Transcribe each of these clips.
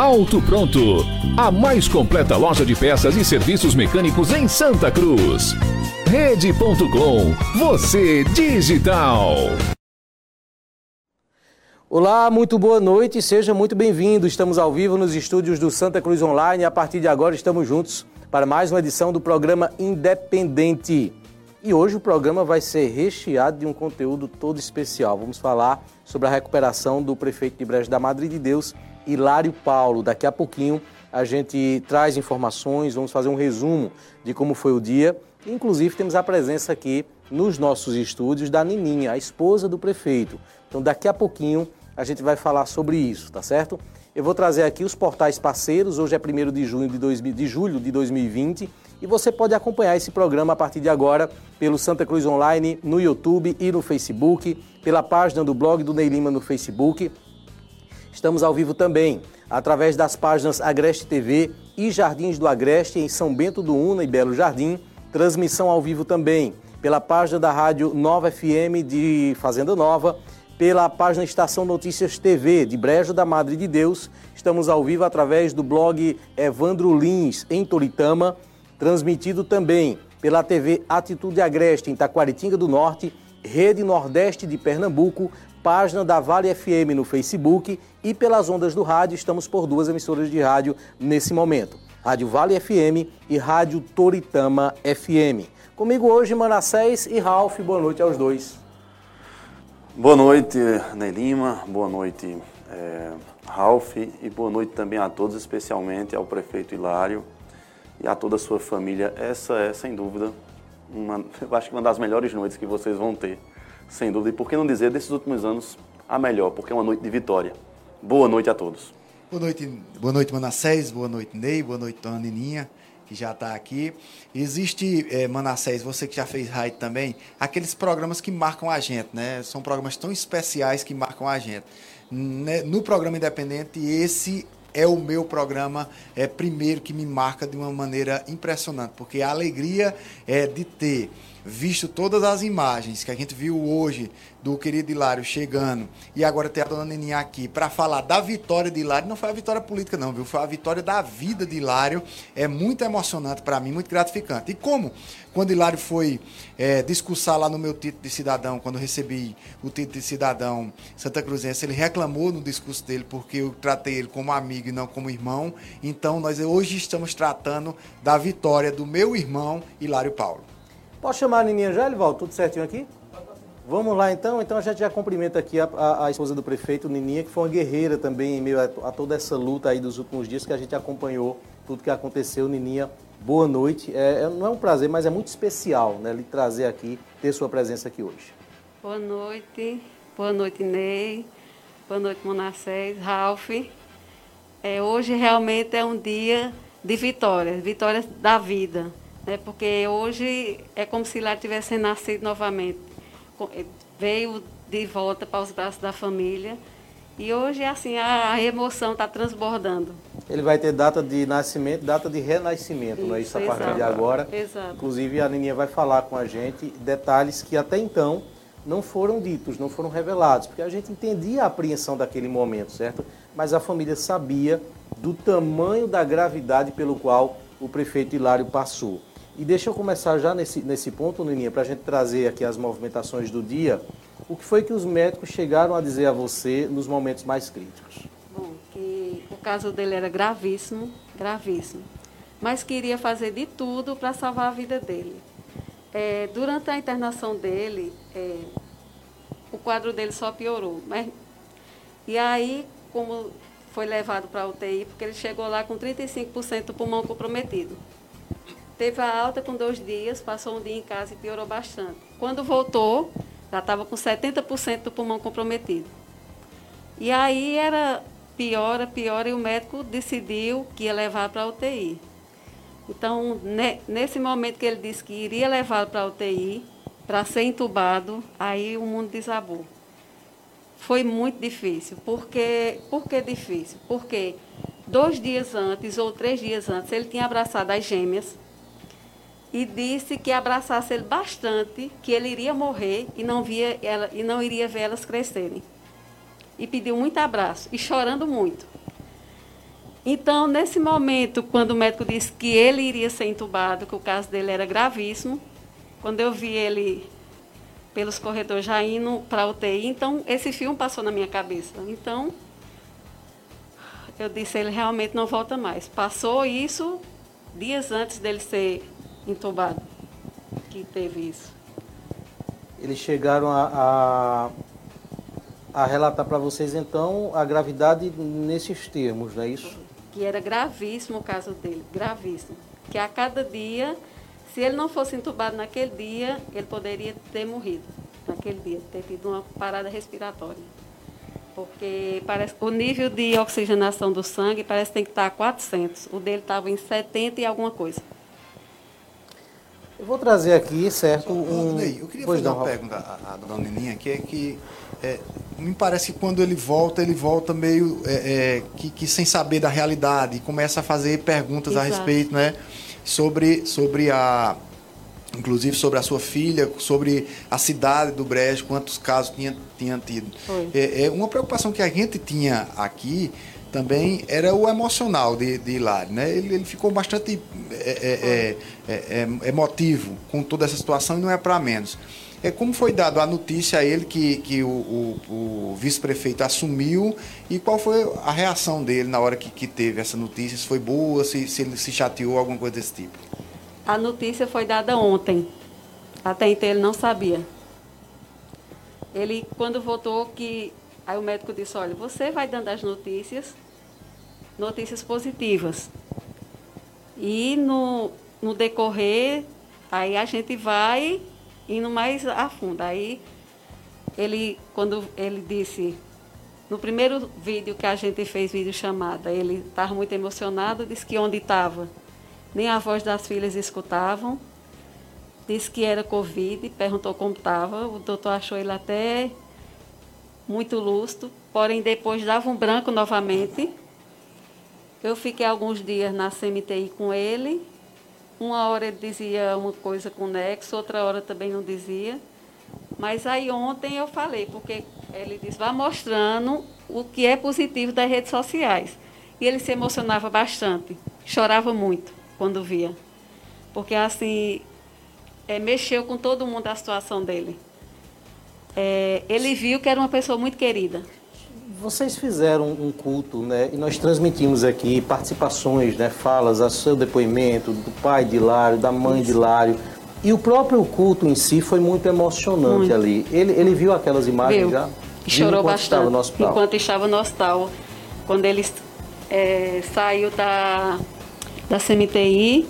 Auto Pronto, a mais completa loja de peças e serviços mecânicos em Santa Cruz. Rede.com, você digital. Olá, muito boa noite, seja muito bem-vindo. Estamos ao vivo nos estúdios do Santa Cruz Online a partir de agora estamos juntos para mais uma edição do programa Independente. E hoje o programa vai ser recheado de um conteúdo todo especial. Vamos falar sobre a recuperação do prefeito de Brejo da Madre de Deus, Hilário Paulo. Daqui a pouquinho a gente traz informações, vamos fazer um resumo de como foi o dia. Inclusive temos a presença aqui nos nossos estúdios da Nininha, a esposa do prefeito. Então daqui a pouquinho a gente vai falar sobre isso, tá certo? Eu vou trazer aqui os portais parceiros, hoje é 1 de, junho de, dois, de julho de 2020 e você pode acompanhar esse programa a partir de agora pelo Santa Cruz Online, no YouTube e no Facebook, pela página do blog do Ney Lima no Facebook. Estamos ao vivo também através das páginas Agreste TV e Jardins do Agreste em São Bento do Una e Belo Jardim. Transmissão ao vivo também pela página da Rádio Nova FM de Fazenda Nova pela página Estação Notícias TV de Brejo da Madre de Deus. Estamos ao vivo através do blog Evandro Lins, em Toritama, transmitido também pela TV Atitude Agreste, em Taquaritinga do Norte, Rede Nordeste de Pernambuco, página da Vale FM no Facebook e pelas ondas do rádio. Estamos por duas emissoras de rádio nesse momento. Rádio Vale FM e Rádio Toritama FM. Comigo hoje, Manassés e Ralph. Boa noite aos dois. Boa noite, Ney Lima, boa noite, é, Ralph, e boa noite também a todos, especialmente ao prefeito Hilário e a toda a sua família. Essa é, sem dúvida, uma, eu acho que uma das melhores noites que vocês vão ter, sem dúvida. E por que não dizer, desses últimos anos, a melhor, porque é uma noite de vitória. Boa noite a todos. Boa noite, boa noite Manassés, boa noite, Ney, boa noite, Dona Nininha que já está aqui. Existe, é, Manassés, você que já fez raid também, aqueles programas que marcam a gente, né? São programas tão especiais que marcam a gente. Né? No programa Independente, esse é o meu programa é primeiro que me marca de uma maneira impressionante, porque a alegria é de ter visto todas as imagens que a gente viu hoje do querido Hilário chegando e agora ter a dona Neninha aqui para falar da vitória de Hilário, não foi a vitória política não, viu? Foi a vitória da vida de Hilário. É muito emocionante para mim, muito gratificante. E como quando Hilário foi é, discursar lá no meu título de cidadão, quando recebi o título de cidadão Santa Cruzense, ele reclamou no discurso dele porque eu tratei ele como amigo e não como irmão. Então nós hoje estamos tratando da vitória do meu irmão Hilário Paulo. Posso chamar a Nininha já, Elival? Tudo certinho aqui? Vamos lá então. Então a gente já cumprimenta aqui a, a, a, esposa do prefeito, Nininha, que foi uma guerreira também em meio a, a, toda essa luta aí dos últimos dias que a gente acompanhou tudo que aconteceu. Nininha, boa noite. É, é, não é um prazer, mas é muito especial né, lhe trazer aqui, ter sua presença aqui hoje. Boa noite, boa noite, Ney, boa noite, Monassés, Ralph. É, hoje realmente é um dia de vitórias, vitórias da vida né? porque hoje é como se lá tivesse nascido novamente. Eh, veio de volta para os braços da família. E hoje, assim, a emoção está transbordando. Ele vai ter data de nascimento, data de renascimento, isso, não é isso? A partir exato, de agora. Exato. Inclusive, a Nininha vai falar com a gente detalhes que até então não foram ditos, não foram revelados, porque a gente entendia a apreensão daquele momento, certo? Mas a família sabia do tamanho da gravidade pelo qual o prefeito Hilário passou. E deixa eu começar já nesse, nesse ponto, Nininha, para a gente trazer aqui as movimentações do dia. O que foi que os médicos chegaram a dizer a você nos momentos mais críticos? Bom, que o caso dele era gravíssimo, gravíssimo. Mas queria fazer de tudo para salvar a vida dele. É, durante a internação dele, é, o quadro dele só piorou. Mas, e aí, como foi levado para a UTI, porque ele chegou lá com 35% do pulmão comprometido. Teve a alta com dois dias, passou um dia em casa e piorou bastante. Quando voltou, já estava com 70% do pulmão comprometido. E aí era piora, piora, e o médico decidiu que ia levar para a UTI. Então, nesse momento que ele disse que iria levar para a UTI, para ser entubado, aí o mundo desabou. Foi muito difícil. Porque, por que difícil? Porque dois dias antes ou três dias antes, ele tinha abraçado as gêmeas e disse que abraçasse ele bastante, que ele iria morrer e não, via ela, e não iria ver elas crescerem. E pediu muito abraço, e chorando muito. Então, nesse momento, quando o médico disse que ele iria ser entubado, que o caso dele era gravíssimo, quando eu vi ele pelos corredores já indo para a UTI, então esse filme passou na minha cabeça. Então, eu disse, ele realmente não volta mais. Passou isso dias antes dele ser entubado, que teve isso. Eles chegaram a, a, a relatar para vocês, então, a gravidade nesses termos, não é isso? Que era gravíssimo o caso dele, gravíssimo. Que a cada dia, se ele não fosse entubado naquele dia, ele poderia ter morrido naquele dia, ter tido uma parada respiratória. Porque parece, o nível de oxigenação do sangue parece que tem que estar a 400. O dele estava em 70 e alguma coisa. Eu vou trazer aqui, certo? Um... Ney, eu queria pois fazer não, uma pergunta à, à dona Nininha, que é que é, me parece que quando ele volta, ele volta meio é, é, que, que, sem saber da realidade e começa a fazer perguntas Exato. a respeito, né? Sobre, sobre a. Inclusive sobre a sua filha, sobre a cidade do Brejo, quantos casos tinha, tinha tido. É, é uma preocupação que a gente tinha aqui também era o emocional de, de Hilário. Né? Ele, ele ficou bastante é, é, é, emotivo com toda essa situação e não é para menos. É, como foi dado a notícia a ele que, que o, o, o vice-prefeito assumiu e qual foi a reação dele na hora que, que teve essa notícia? Se foi boa, se, se ele se chateou, alguma coisa desse tipo? A notícia foi dada ontem. Até então ele não sabia. Ele, quando voltou, que Aí o médico disse, olha, você vai dando as notícias, notícias positivas. E no, no decorrer, aí a gente vai indo mais a fundo. Aí ele, quando ele disse, no primeiro vídeo que a gente fez, vídeo chamada, ele estava muito emocionado, disse que onde estava, nem a voz das filhas escutavam. Disse que era Covid, perguntou como estava. O doutor achou ele até muito lustro, porém depois dava um branco novamente. Eu fiquei alguns dias na CMTI com ele. Uma hora ele dizia uma coisa com o Nexo, outra hora também não dizia. Mas aí ontem eu falei, porque ele disse, vá mostrando o que é positivo das redes sociais. E ele se emocionava bastante, chorava muito quando via. Porque assim, é, mexeu com todo mundo a situação dele é, ele viu que era uma pessoa muito querida. Vocês fizeram um culto, né? E nós transmitimos aqui participações, né? Falas, a seu depoimento do pai de Hilário, da mãe Isso. de Hilário. E o próprio culto em si foi muito emocionante muito. ali. Ele, ele viu aquelas imagens viu. já? E chorou bastante. Estava no hospital. Enquanto estava no hospital. Quando ele é, saiu da, da CMTI,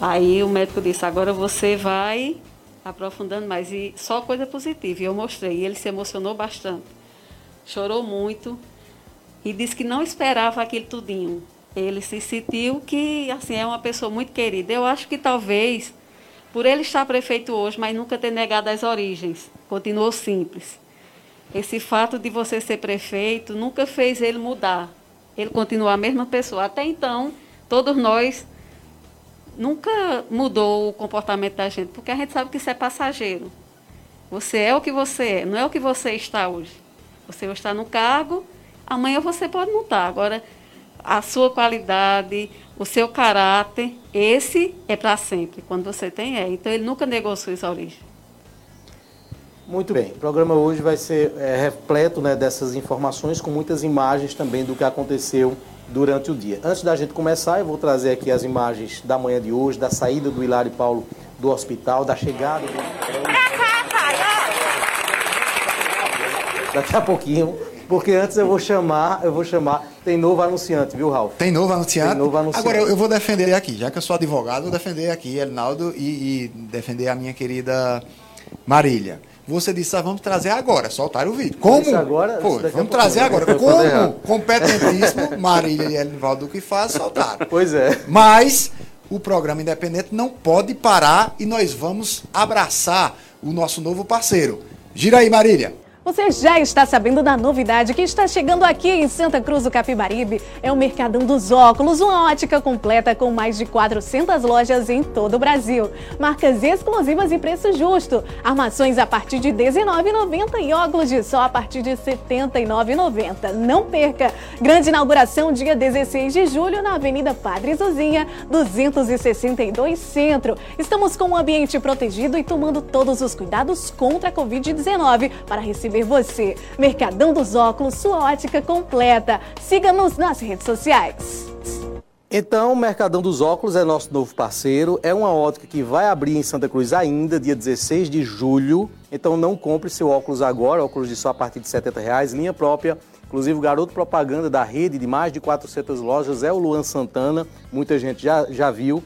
aí o médico disse, agora você vai aprofundando mais. E só coisa positiva. E eu mostrei. E ele se emocionou bastante. Chorou muito. E disse que não esperava aquele tudinho. Ele se sentiu que assim é uma pessoa muito querida. Eu acho que talvez, por ele estar prefeito hoje, mas nunca ter negado as origens, continuou simples. Esse fato de você ser prefeito nunca fez ele mudar. Ele continua a mesma pessoa. Até então, todos nós nunca mudou o comportamento da gente, porque a gente sabe que isso é passageiro. Você é o que você é, não é o que você está hoje. Você está no cargo, amanhã você pode não estar. Agora, a sua qualidade, o seu caráter, esse é para sempre. Quando você tem, é. Então, ele nunca negou suas origens. Muito bem. O programa hoje vai ser é, repleto né, dessas informações, com muitas imagens também do que aconteceu durante o dia. Antes da gente começar, eu vou trazer aqui as imagens da manhã de hoje, da saída do Hilário Paulo do hospital, da chegada do... Daqui a pouquinho, porque antes eu vou chamar, eu vou chamar, tem novo anunciante, viu, Ralf? Tem novo anunciante? Tem novo anunciante. Agora, eu, eu vou defender aqui, já que eu sou advogado, vou defender aqui Elinaldo e, e defender a minha querida Marília. Você disse, ah, vamos trazer agora, soltar o vídeo. Como? Agora, Pô, vamos trazer né? agora. Como competentíssimo, Marília e Elinaldo que faz, soltaram. Pois é. Mas o programa independente não pode parar e nós vamos abraçar o nosso novo parceiro. Gira aí, Marília. Você já está sabendo da novidade que está chegando aqui em Santa Cruz do Capibaribe? É o Mercadão dos Óculos, uma ótica completa com mais de 400 lojas em todo o Brasil. Marcas exclusivas e preço justo. Armações a partir de R$ 19,90 e óculos de sol a partir de R$ 79,90. Não perca! Grande inauguração dia 16 de julho na Avenida Padre Zuzinha, 262 Centro. Estamos com um ambiente protegido e tomando todos os cuidados contra a Covid-19 para receber você. Mercadão dos Óculos, sua ótica completa. Siga-nos nas redes sociais. Então, o Mercadão dos Óculos é nosso novo parceiro. É uma ótica que vai abrir em Santa Cruz ainda, dia 16 de julho. Então, não compre seu óculos agora, óculos de sol a partir de 70 reais, linha própria. Inclusive, o garoto propaganda da rede de mais de 400 lojas é o Luan Santana. Muita gente já, já viu.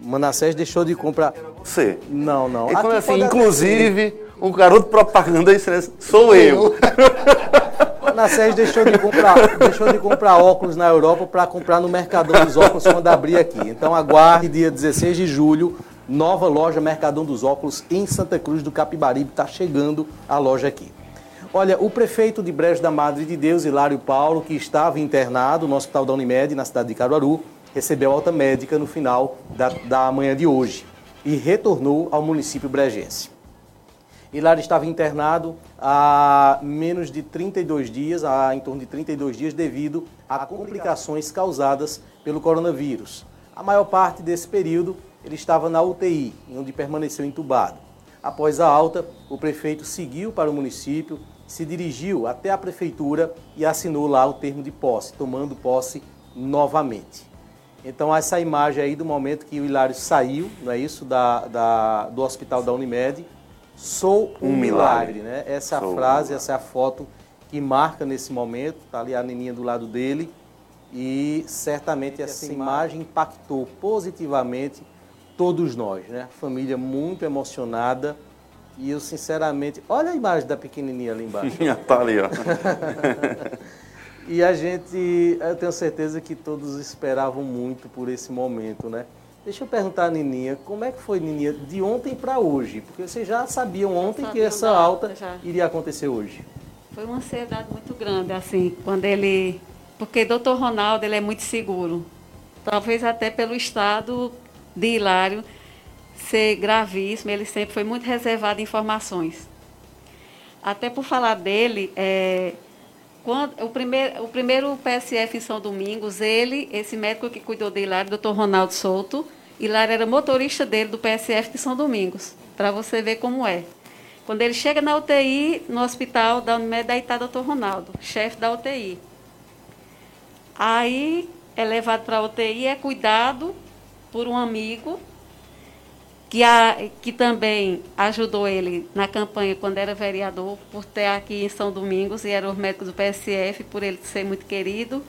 Manassés deixou de comprar. Você. Não, não. E assim, inclusive, o garoto propaganda isso sou eu. Manassés deixou de comprar, deixou de comprar óculos na Europa para comprar no Mercadão dos Óculos quando abrir aqui. Então aguarde dia 16 de julho, nova loja Mercadão dos Óculos em Santa Cruz do Capibaribe está chegando a loja aqui. Olha, o prefeito de Brejo da Madre de Deus, Hilário Paulo, que estava internado no Hospital da Unimed, na cidade de Caruaru, recebeu alta médica no final da, da manhã de hoje e retornou ao município brejense. Hilário estava internado há menos de 32 dias, há em torno de 32 dias, devido a complicações causadas pelo coronavírus. A maior parte desse período ele estava na UTI, onde permaneceu entubado. Após a alta, o prefeito seguiu para o município, se dirigiu até a prefeitura e assinou lá o termo de posse, tomando posse novamente. Então, essa imagem aí do momento que o Hilário saiu, não é isso, da, da- do hospital da Unimed, sou um, Um milagre, milagre. né? Essa é a Sou um frase, milagre. essa é a foto que marca nesse momento, tá ali a Neninha do lado dele, e certamente essa imagem impactou positivamente todos nós, né? Família muito emocionada, e eu sinceramente, olha a imagem da pequenininha ali embaixo. tá ali, ó. E a gente, eu tenho certeza que todos esperavam muito por esse momento, né? Deixa eu perguntar a Nininha, como é que foi, Nininha, de ontem para hoje? Porque vocês já sabiam ontem que Sabiam essa da alta, já. iria acontecer hoje. Foi uma ansiedade muito grande, assim, quando ele. Porque doutor Ronaldo ele é muito seguro. Talvez até pelo estado de Hilário ser gravíssimo, ele sempre foi muito reservado em informações. Até por falar dele, é, quando, o, primeiro, o primeiro PSF em São Domingos, ele, esse médico que cuidou de Hilário, doutor Ronaldo Souto, Hilário era motorista dele do PSF de São Domingos, para você ver como é. Quando ele chega na UTI, no hospital da Unimed, aí está doutor Ronaldo, chefe da UTI. Aí é levado para a UTI, é cuidado por um amigo que, a, que também ajudou ele na campanha quando era vereador, por ter aqui em São Domingos, e era o médico do PSF, por ele ser muito querido.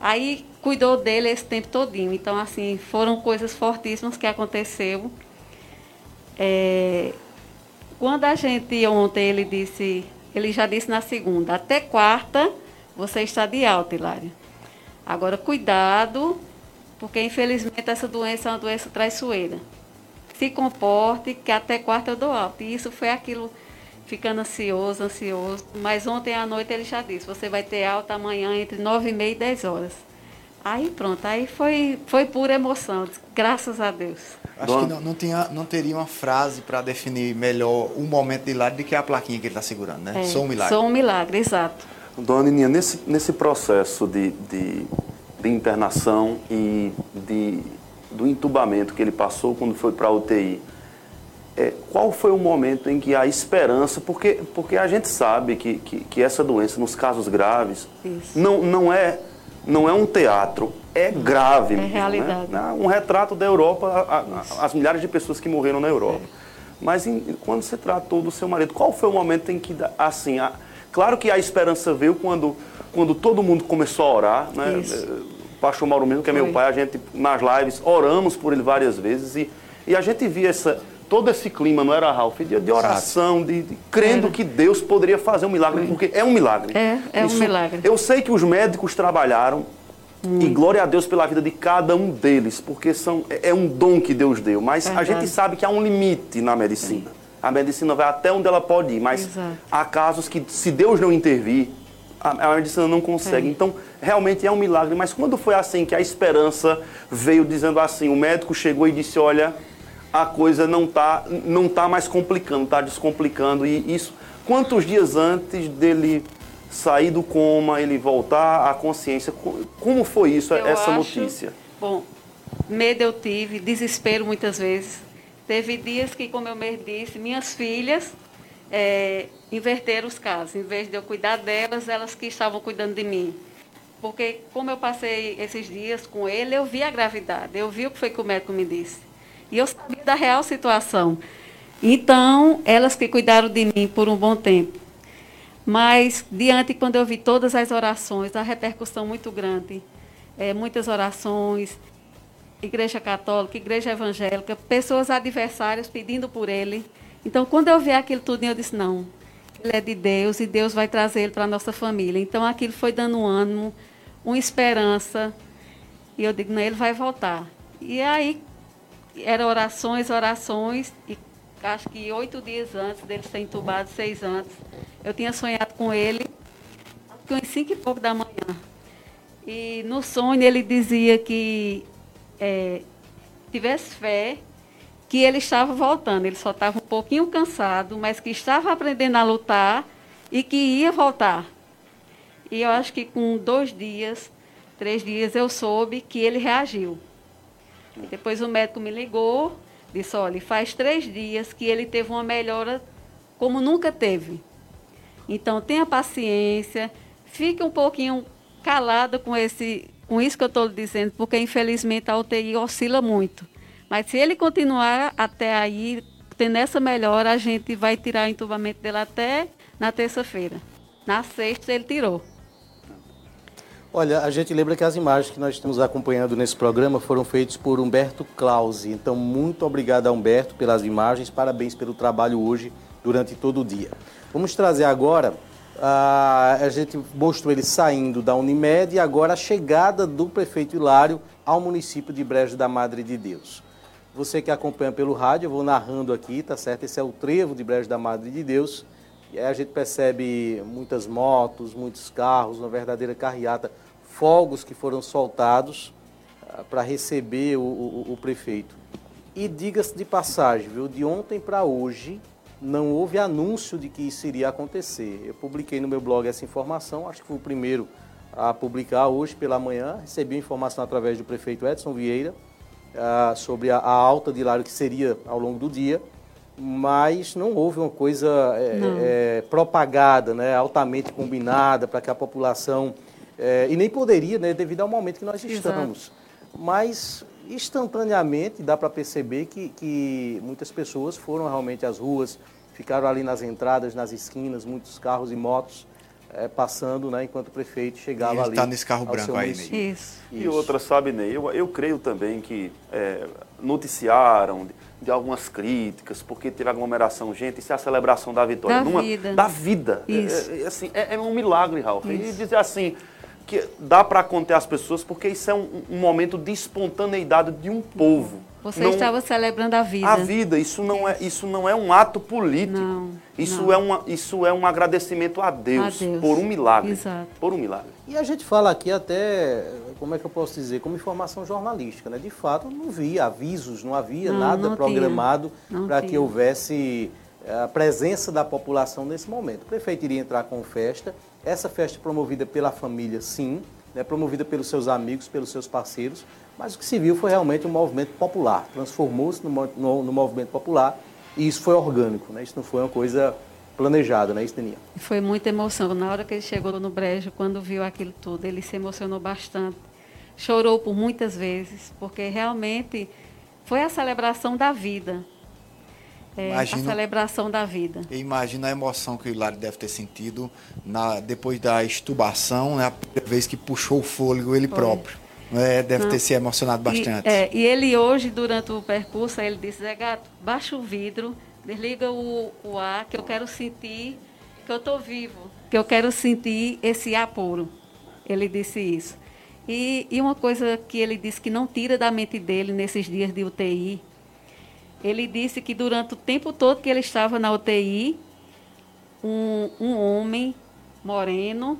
Aí cuidou dele esse tempo todinho. Então, assim, foram coisas fortíssimas que aconteceu. É, quando a gente ontem ele disse, ele já disse na segunda, até quarta você está de alta, Hilário. Agora cuidado, porque infelizmente essa doença é uma doença traiçoeira. Se comporte, que até quarta eu dou alta. E isso foi aquilo, ficando ansioso, ansioso. Mas ontem à noite ele já disse, você vai ter alta amanhã entre nove e meia e dez horas. Aí pronto, aí foi, foi pura emoção, graças a Deus. Acho que não, não, tinha, não teria uma frase para definir melhor o momento de Hilário do que a plaquinha que ele está segurando, né? É, Sou um milagre. Sou um milagre, exato. Dona Nininha, nesse, nesse processo de, de, de internação e de, do entubamento que ele passou quando foi para a UTI, é, qual foi o momento em que a esperança, porque, porque a gente sabe que, que, que essa doença, nos casos graves, Isso. não, não é não é um teatro, é grave É mesmo. realidade. Né? Um retrato da Europa, a- a- as milhares de pessoas que morreram na Europa. Mas em- quando você tratou do seu marido, qual foi o momento em que, assim, a- claro que a esperança veio quando, quando todo mundo começou a orar, né? Isso. O pastor Mauro mesmo, que é meu Foi. pai, a gente, nas lives, oramos por ele várias vezes e, e a gente via essa, todo esse clima, não era, Ralf, de, de oração, de, de- crendo Era. que Deus poderia fazer um milagre, porque é um milagre. É, é um milagre. Eu sei que os médicos trabalharam e glória a Deus pela vida de cada um deles, porque são, é é um dom que Deus deu. Mas a Verdade. gente sabe que há um limite na medicina. A medicina vai até onde ela pode ir, mas Exato. há casos que, se Deus não intervir, a, a medicina não consegue. É. Então, realmente é um milagre. Mas quando foi assim que a esperança veio dizendo assim, o médico chegou e disse, olha, a coisa não está não tá mais complicando, está descomplicando. E isso, quantos dias antes dele sair do coma, ele voltar à consciência, co- como foi isso, Eu essa acho- notícia? Bom, medo eu tive, desespero muitas vezes. Teve dias que, como eu mesmo disse, minhas filhas eh, inverteram os casos. Em vez de eu cuidar delas, elas que estavam cuidando de mim. Porque, como eu passei esses dias com ele, eu vi a gravidade, eu vi o que foi que o médico me disse. E eu sabia da real situação. Então, elas que cuidaram de mim por um bom tempo. Mas, diante, quando eu vi todas as orações, a repercussão muito grande, eh, muitas orações, igreja católica, igreja evangélica, pessoas adversárias pedindo por ele. Então, quando eu vi aquilo tudo, eu disse, não, ele é de Deus e Deus vai trazer ele para a nossa família. Então, aquilo foi dando um ânimo, uma esperança. E eu digo, não, ele vai voltar. E aí, eram orações, orações, e acho que oito dias antes dele ser entubado, seis antes, eu tinha sonhado com ele, acho que uns cinco e pouco da manhã. E no sonho ele dizia que é, tivesse fé, que ele estava voltando. Ele só estava um pouquinho cansado, mas que estava aprendendo a lutar e que ia voltar. E eu acho que com dois dias, três dias, eu soube que ele reagiu. E depois o médico me ligou, disse, olha, faz três dias que ele teve uma melhora como nunca teve. Então tenha paciência, fique um pouquinho calada com esse, com isso que eu estou lhe dizendo, porque infelizmente a UTI oscila muito. Mas se ele continuar até aí, tendo essa melhora, a gente vai tirar o entubamento dele até na terça-feira. Na sexta ele tirou. Olha, a gente lembra que as imagens que nós estamos acompanhando nesse programa foram feitas por Humberto Clausi. Então, muito obrigado a Humberto pelas imagens, parabéns pelo trabalho hoje, durante todo o dia. Vamos trazer agora, ah, a gente mostrou ele saindo da Unimed e agora a chegada do prefeito Hilário ao município de Brejo da Madre de Deus. Você que acompanha pelo rádio, eu vou narrando aqui, tá certo? Esse é o trevo de Brejo da Madre de Deus. E aí a gente percebe muitas motos, muitos carros, uma verdadeira carreata, fogos que foram soltados para receber o, o- o prefeito. E diga-se de passagem, viu, de ontem para hoje não houve anúncio de que isso iria acontecer. Eu publiquei no meu blog essa informação, acho que fui o primeiro a publicar hoje pela manhã. Recebi a informação através do prefeito Edson Vieira ah, sobre a, a alta de Hilário que seria ao longo do dia, mas não houve uma coisa é, é, propagada, né, altamente combinada para que a população é, e nem poderia, né, devido ao momento que nós Exato. estamos. Mas instantaneamente dá para perceber que, que muitas pessoas foram realmente às ruas, ficaram ali nas entradas, nas esquinas, muitos carros e motos é, passando, né, enquanto o prefeito chegava E ele ali. tá nesse carro branco aí, município. Isso. E Isso. outra, sabe, Ney, eu, eu creio também que é, noticiaram de, de algumas críticas, porque teve aglomeração. Gente, isso é a celebração da vitória. Da Numa- vida. Da vida. É- Isso. É, é assim, é, é um milagre, Ralf. E dizer assim, que dá para conter as pessoas, porque isso é um, um momento de espontaneidade de um povo. Você Não- estava celebrando a vida. A vida, isso não é, isso não é um ato político. Não, isso, não. É uma, isso é um agradecimento a Deus, A Deus. por um milagre. Exato. Por um milagre. E a gente fala aqui até, como é que eu posso dizer, como informação jornalística, né? De fato, não havia avisos, não havia Não, nada não programado para que houvesse eh, a presença da população nesse momento. O prefeito iria entrar com festa, essa festa promovida pela família, sim, né? promovida pelos seus amigos, pelos seus parceiros, mas o que se viu foi realmente um movimento popular, transformou-se no, no- no movimento popular e isso foi orgânico, né? isso não foi uma coisa planejado, não é isso, Deninha? Foi muita emoção. Na hora que ele chegou no brejo, quando viu aquilo tudo, ele se emocionou bastante. Chorou por muitas vezes, porque realmente foi a celebração da vida. É, imagino, a celebração da vida. Imagina a emoção que o Hilário deve ter sentido na, depois da estubação, né, a primeira vez que puxou o fôlego ele foi. próprio. É, deve Não. ter se emocionado bastante. E, é, e, ele hoje, durante o percurso, ele disse, Zé Gato, baixa o vidro, desliga o, o ar, que eu quero sentir que eu estou vivo, que eu quero sentir esse ar puro. Ele disse isso. E, e uma coisa que ele disse que não tira da mente dele nesses dias de UTI, ele disse que durante o tempo todo que ele estava na UTI, um, um homem moreno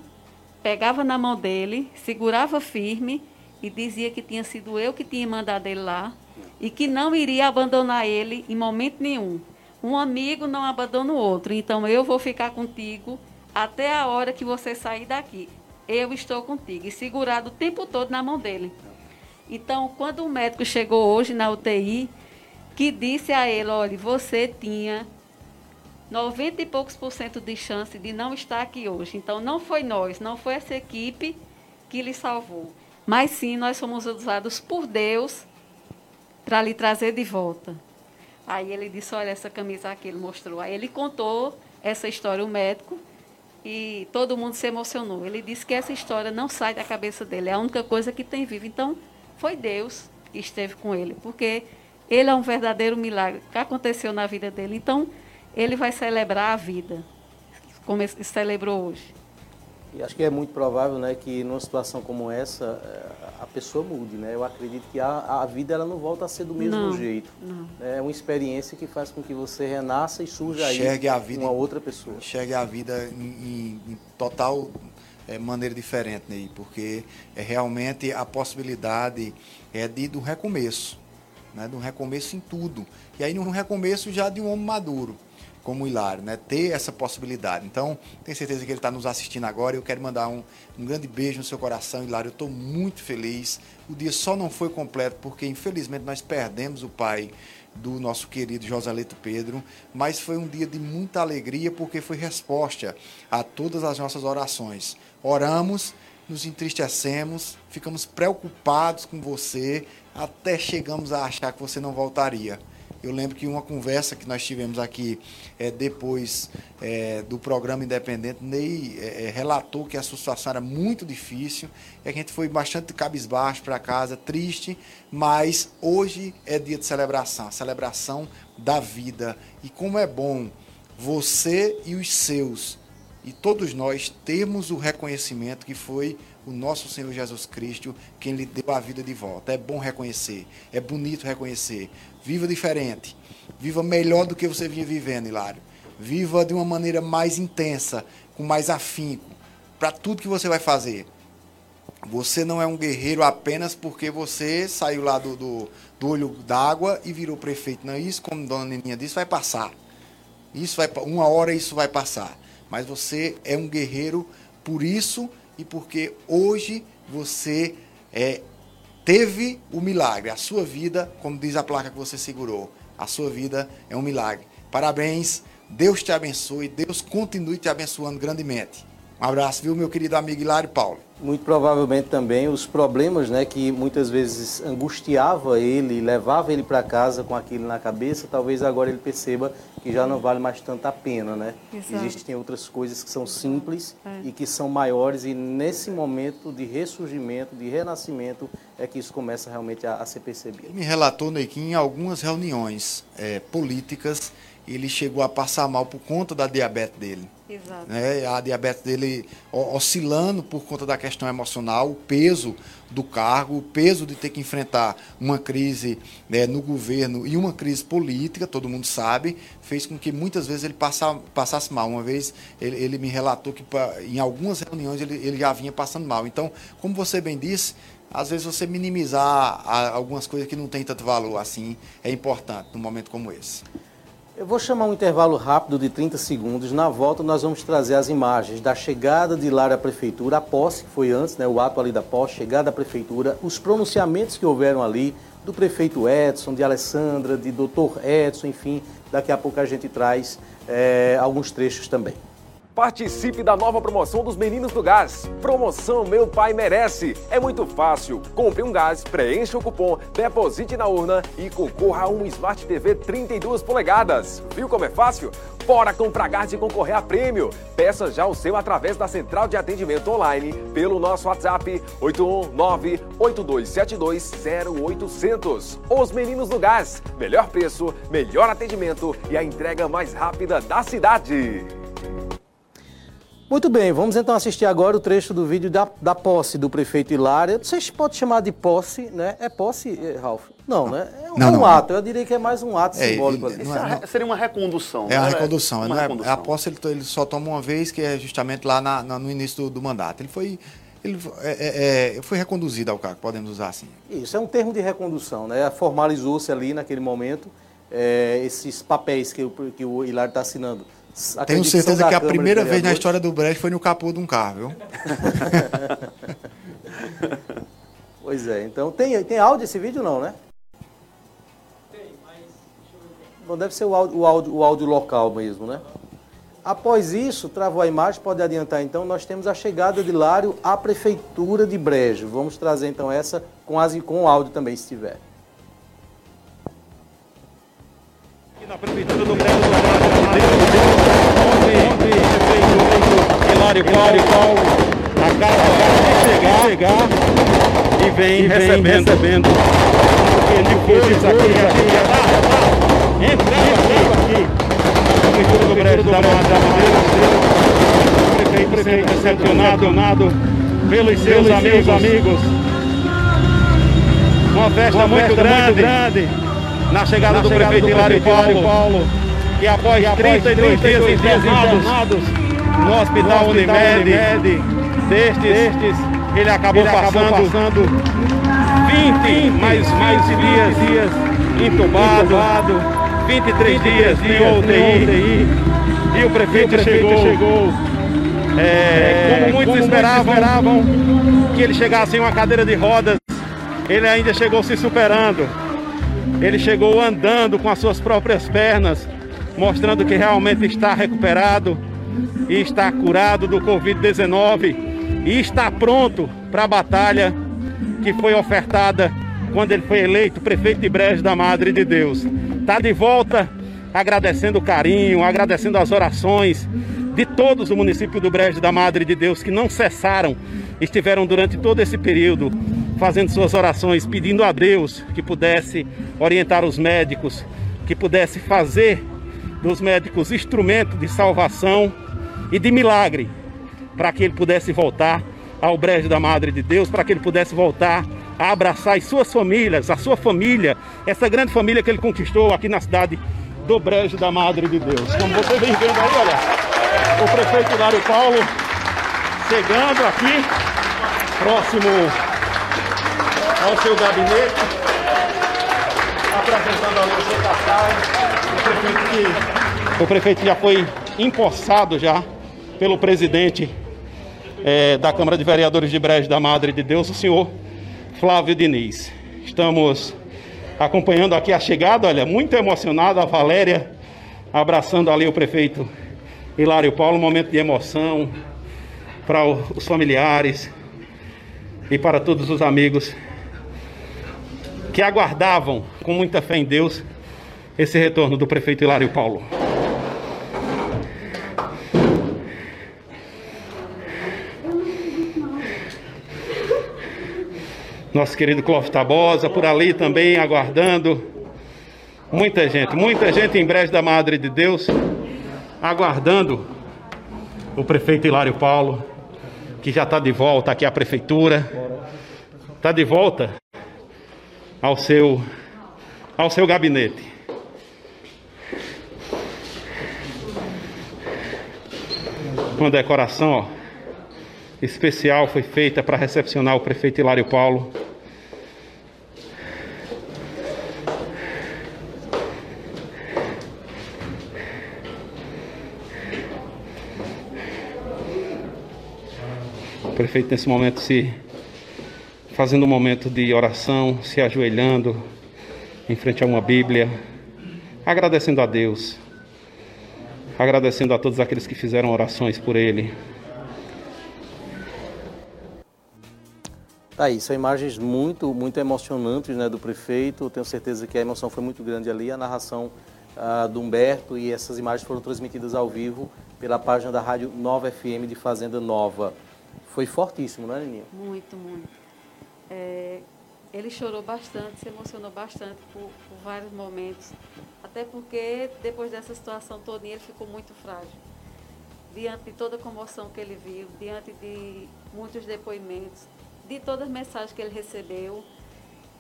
pegava na mão dele, segurava firme e dizia que tinha sido eu que tinha mandado ele lá e que não iria abandonar ele em momento nenhum. Um amigo não abandona o outro, então eu vou ficar contigo até a hora que você sair daqui. Eu estou contigo. E segurado o tempo todo na mão dele. Então, quando o médico chegou hoje na UTI, que disse a ele, olha, você tinha 90 e poucos por cento de chance de não estar aqui hoje. Então, não foi nós, não foi essa equipe que lhe salvou. Mas sim, nós fomos usados por Deus para lhe trazer de volta. Aí ele disse, olha essa camisa aqui, ele mostrou. Aí ele contou essa história, o médico, e todo mundo se emocionou. Ele disse que essa história não sai da cabeça dele, é a única coisa que tem vivo. Então, foi Deus que esteve com ele, porque ele é um verdadeiro milagre que aconteceu na vida dele. Então, ele vai celebrar a vida, como ele celebrou hoje. E acho que é muito provável né, que numa situação como essa eh, a pessoa mude. Né? Eu acredito que a, a vida ela não volta a ser do mesmo não, jeito. Não. É uma experiência que faz com que você renasça e surja aí a vida, uma outra pessoa. Enxergue a vida em, em, em total é, maneira diferente, Ney, porque é realmente a possibilidade é de, de um recomeço né, de um recomeço em tudo. E aí, um recomeço já de um homem maduro, como o Hilário, né, ter essa possibilidade. Então, tenho certeza que ele está nos assistindo agora. Eu quero mandar um, um grande beijo no seu coração, Hilário. Eu estou muito feliz. O dia só não foi completo porque, infelizmente, nós perdemos o pai do nosso querido Joselito Pedro, mas foi um dia de muita alegria porque foi resposta a todas as nossas orações. Oramos, nos entristecemos, ficamos preocupados com você, até chegamos a achar que você não voltaria. Eu lembro que uma conversa que nós tivemos aqui é, depois é, do programa Independente, Ney é, relatou que a situação era muito difícil, e a gente foi bastante cabisbaixo para casa, triste, mas hoje é dia de celebração, celebração da vida. E como é bom você e os seus, e todos nós, termos o reconhecimento que foi o nosso Senhor Jesus Cristo, quem lhe deu a vida de volta. É bom reconhecer, é bonito reconhecer. Viva diferente, viva melhor do que você vinha vivendo, Hilário. Viva de uma maneira mais intensa, com mais afinco, para tudo que você vai fazer. Você não é um guerreiro apenas porque você saiu lá do, do, do olho d'água e virou prefeito. Não, isso, como Dona Neninha disse, vai passar. Isso vai, uma hora isso vai passar. Mas você é um guerreiro por isso e porque hoje você é, teve o milagre. A sua vida, como diz a placa que você segurou, a sua vida é um milagre. Parabéns, Deus te abençoe, Deus continue te abençoando grandemente. Um abraço, viu, meu querido amigo Hilário Paulo. Muito provavelmente também os problemas né, que muitas vezes angustiava ele, levava ele para casa com aquilo na cabeça, talvez agora ele perceba que já não vale mais tanta pena, né? Exato. Existem outras coisas que são simples é. e que são maiores e nesse momento de ressurgimento, de renascimento, é que isso começa realmente a, a ser percebido. Ele me relatou, em algumas reuniões é, políticas ele chegou a passar mal por conta da diabetes dele. Exato. Né? A diabetes dele oscilando por conta da questão emocional, o peso do cargo, o peso de ter que enfrentar uma crise né, no governo e uma crise política, todo mundo sabe, fez com que muitas vezes ele passa, passasse mal. Uma vez ele, ele me relatou que em algumas reuniões ele, ele já vinha passando mal. Então, como você bem disse, às vezes você minimizar algumas coisas que não têm tanto valor assim é importante num momento como esse. Eu vou chamar um intervalo rápido de 30 segundos. Na volta, nós vamos trazer as imagens da chegada de Lara à prefeitura, a posse, que foi antes, né, o ato ali da posse, chegada à prefeitura, os pronunciamentos que houveram ali, do prefeito Edson, de Alessandra, de doutor Edson, enfim, daqui a pouco a gente traz é, alguns trechos também. Participe da nova promoção dos Meninos do Gás. Promoção Meu Pai Merece. É muito fácil. Compre um gás, preencha o cupom, deposite na urna e concorra a um Smart TV 32 polegadas. Viu como é fácil? Bora comprar gás e concorrer a prêmio. Peça já o seu através da central de atendimento online pelo nosso WhatsApp 819-8272-0800. Os Meninos do Gás. Melhor preço, melhor atendimento e a entrega mais rápida da cidade. Muito bem, vamos então assistir agora o trecho do vídeo da, da posse do prefeito Hilário. Vocês podem chamar de posse, né? É posse, eh, Ralf? Não, né? É um, Não, é um não. ato, eu diria que é mais um ato É, simbólico ele- ali. não é- Isso é- seria uma recondução. É a né? recondução. Uma não é- recondução. a posse ele, ele só toma uma vez, que é justamente lá na- na- no início do, do mandato. Ele foi, ele é- é- é, foi reconduzido ao cargo, podemos usar assim. Isso, é um termo de recondução, né? Formalizou-se ali naquele momento eh, esses papéis que, o- que o Hilário está assinando. Tenho certeza que a Câmara primeira vez na história do Brecht foi no capô de um carro, viu? Pois é, então tem, tem áudio esse vídeo não, né? Bom, deve ser o áudio, o, áudio, o áudio local mesmo, né? Após isso, travou a imagem, pode adiantar então, nós temos a chegada de Lário à Prefeitura de Brejo. Vamos trazer então essa com, as, com o áudio também, se tiver. Aqui na Prefeitura do Brejo do Ontem, ontem, prefeito Hilário Paulo, acaba de chegar, chegar e vem recebendo, recebendo. Um coisa aqui, aqui, tá entrando aqui. Prefeitura do Brejo da Mata, prefeito, prefeito recepcionado pelos seus amigos, amigos. Uma festa, muito, grande, na chegada do prefeito Hilário Paulo, que após 33 dias internados no Hospital Unimed, destes, ele acabou passando 20, mais, mais dias, dias entubado, 23 dias em UTI, e o prefeito, chegou, é, como muitos esperavam, que ele chegasse em uma cadeira de rodas, ele ainda chegou se superando. Ele chegou andando com as suas próprias pernas, mostrando que realmente está recuperado. e está curado do Covid-19 e está pronto para a batalha que foi ofertada quando ele foi eleito prefeito de Brejo da Madre de Deus. Está de volta agradecendo o carinho, agradecendo as orações de todos o município do Brejo da Madre de Deus que não cessaram, estiveram durante todo esse período fazendo suas orações, pedindo a Deus que pudesse orientar os médicos, que pudesse fazer dos médicos instrumento de salvação e de milagre, para que ele pudesse voltar ao Brejo da Madre de Deus, para que ele pudesse voltar a abraçar as suas famílias, a sua família, essa grande família que ele conquistou aqui na cidade do Brejo da Madre de Deus. Como você vem vendo aí, olha, o prefeito Hilário Paulo chegando aqui, próximo ao seu gabinete, apresentando ali o seu cartaz, o prefeito que o prefeito já foi empossado já pelo presidente eh, da Câmara de Vereadores de Brejo da Madre de Deus, o senhor Flávio Diniz. Estamos acompanhando aqui a chegada, olha, muito emocionado a Valéria abraçando ali o prefeito Hilário Paulo, um momento de emoção para os familiares e para todos os amigos que aguardavam com muita fé em Deus esse retorno do prefeito Hilário Paulo. Nosso querido Clóvis Tabosa, por ali também aguardando. Muita gente, muita gente em Brejo da Madre de Deus, aguardando o prefeito Hilário Paulo, que já está de volta aqui à prefeitura. Está de volta ao seu, ao seu gabinete. Uma decoração ó, especial foi feita para recepcionar o prefeito Hilário Paulo. O prefeito nesse momento se fazendo um momento de oração, se ajoelhando em frente a uma Bíblia, agradecendo a Deus, agradecendo a todos aqueles que fizeram orações por ele. Tá aí, são imagens muito, muito emocionantes né, do prefeito. Tenho certeza que a emoção foi muito grande ali. A narração uh, do Humberto e essas imagens foram transmitidas ao vivo pela página da Rádio Nova FM de Fazenda Nova. Foi fortíssimo, não é, Neninha? Muito, muito. É, ele chorou bastante, se emocionou bastante por, por, vários momentos. Até porque depois dessa situação toda ele ficou muito frágil. Diante de toda a comoção que ele viu, diante de muitos depoimentos, de todas as mensagens que ele recebeu,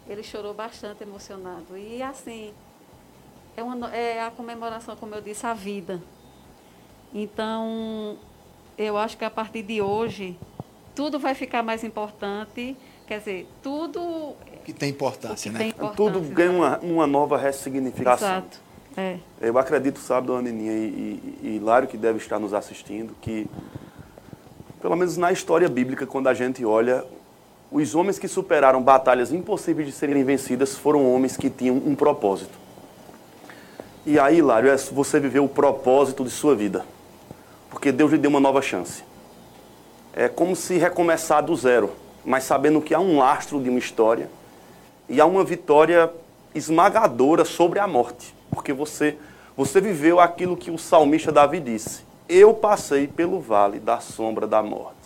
ele chorou bastante emocionado. E assim, é, uma, é a comemoração, como eu disse, a vida. Então, eu acho que a partir de hoje, tudo vai ficar mais importante. Quer dizer, tudo. Que tem importância, que né? Tem importância, tudo ganha uma, uma nova ressignificação. Exato. É. Eu acredito, sabe, dona Nininha e, e, e Hilário, que deve estar nos assistindo, que, pelo menos na história bíblica, quando a gente olha, os homens que superaram batalhas impossíveis de serem vencidas foram homens que tinham um propósito. E aí, Hilário, é você viveu o propósito de sua vida. Porque Deus lhe deu uma nova chance. É como se recomeçar do zero, mas sabendo que há um lastro de uma história e há uma vitória esmagadora sobre a morte. Porque você, você viveu aquilo que o salmista Davi disse: Eu passei pelo vale da sombra da morte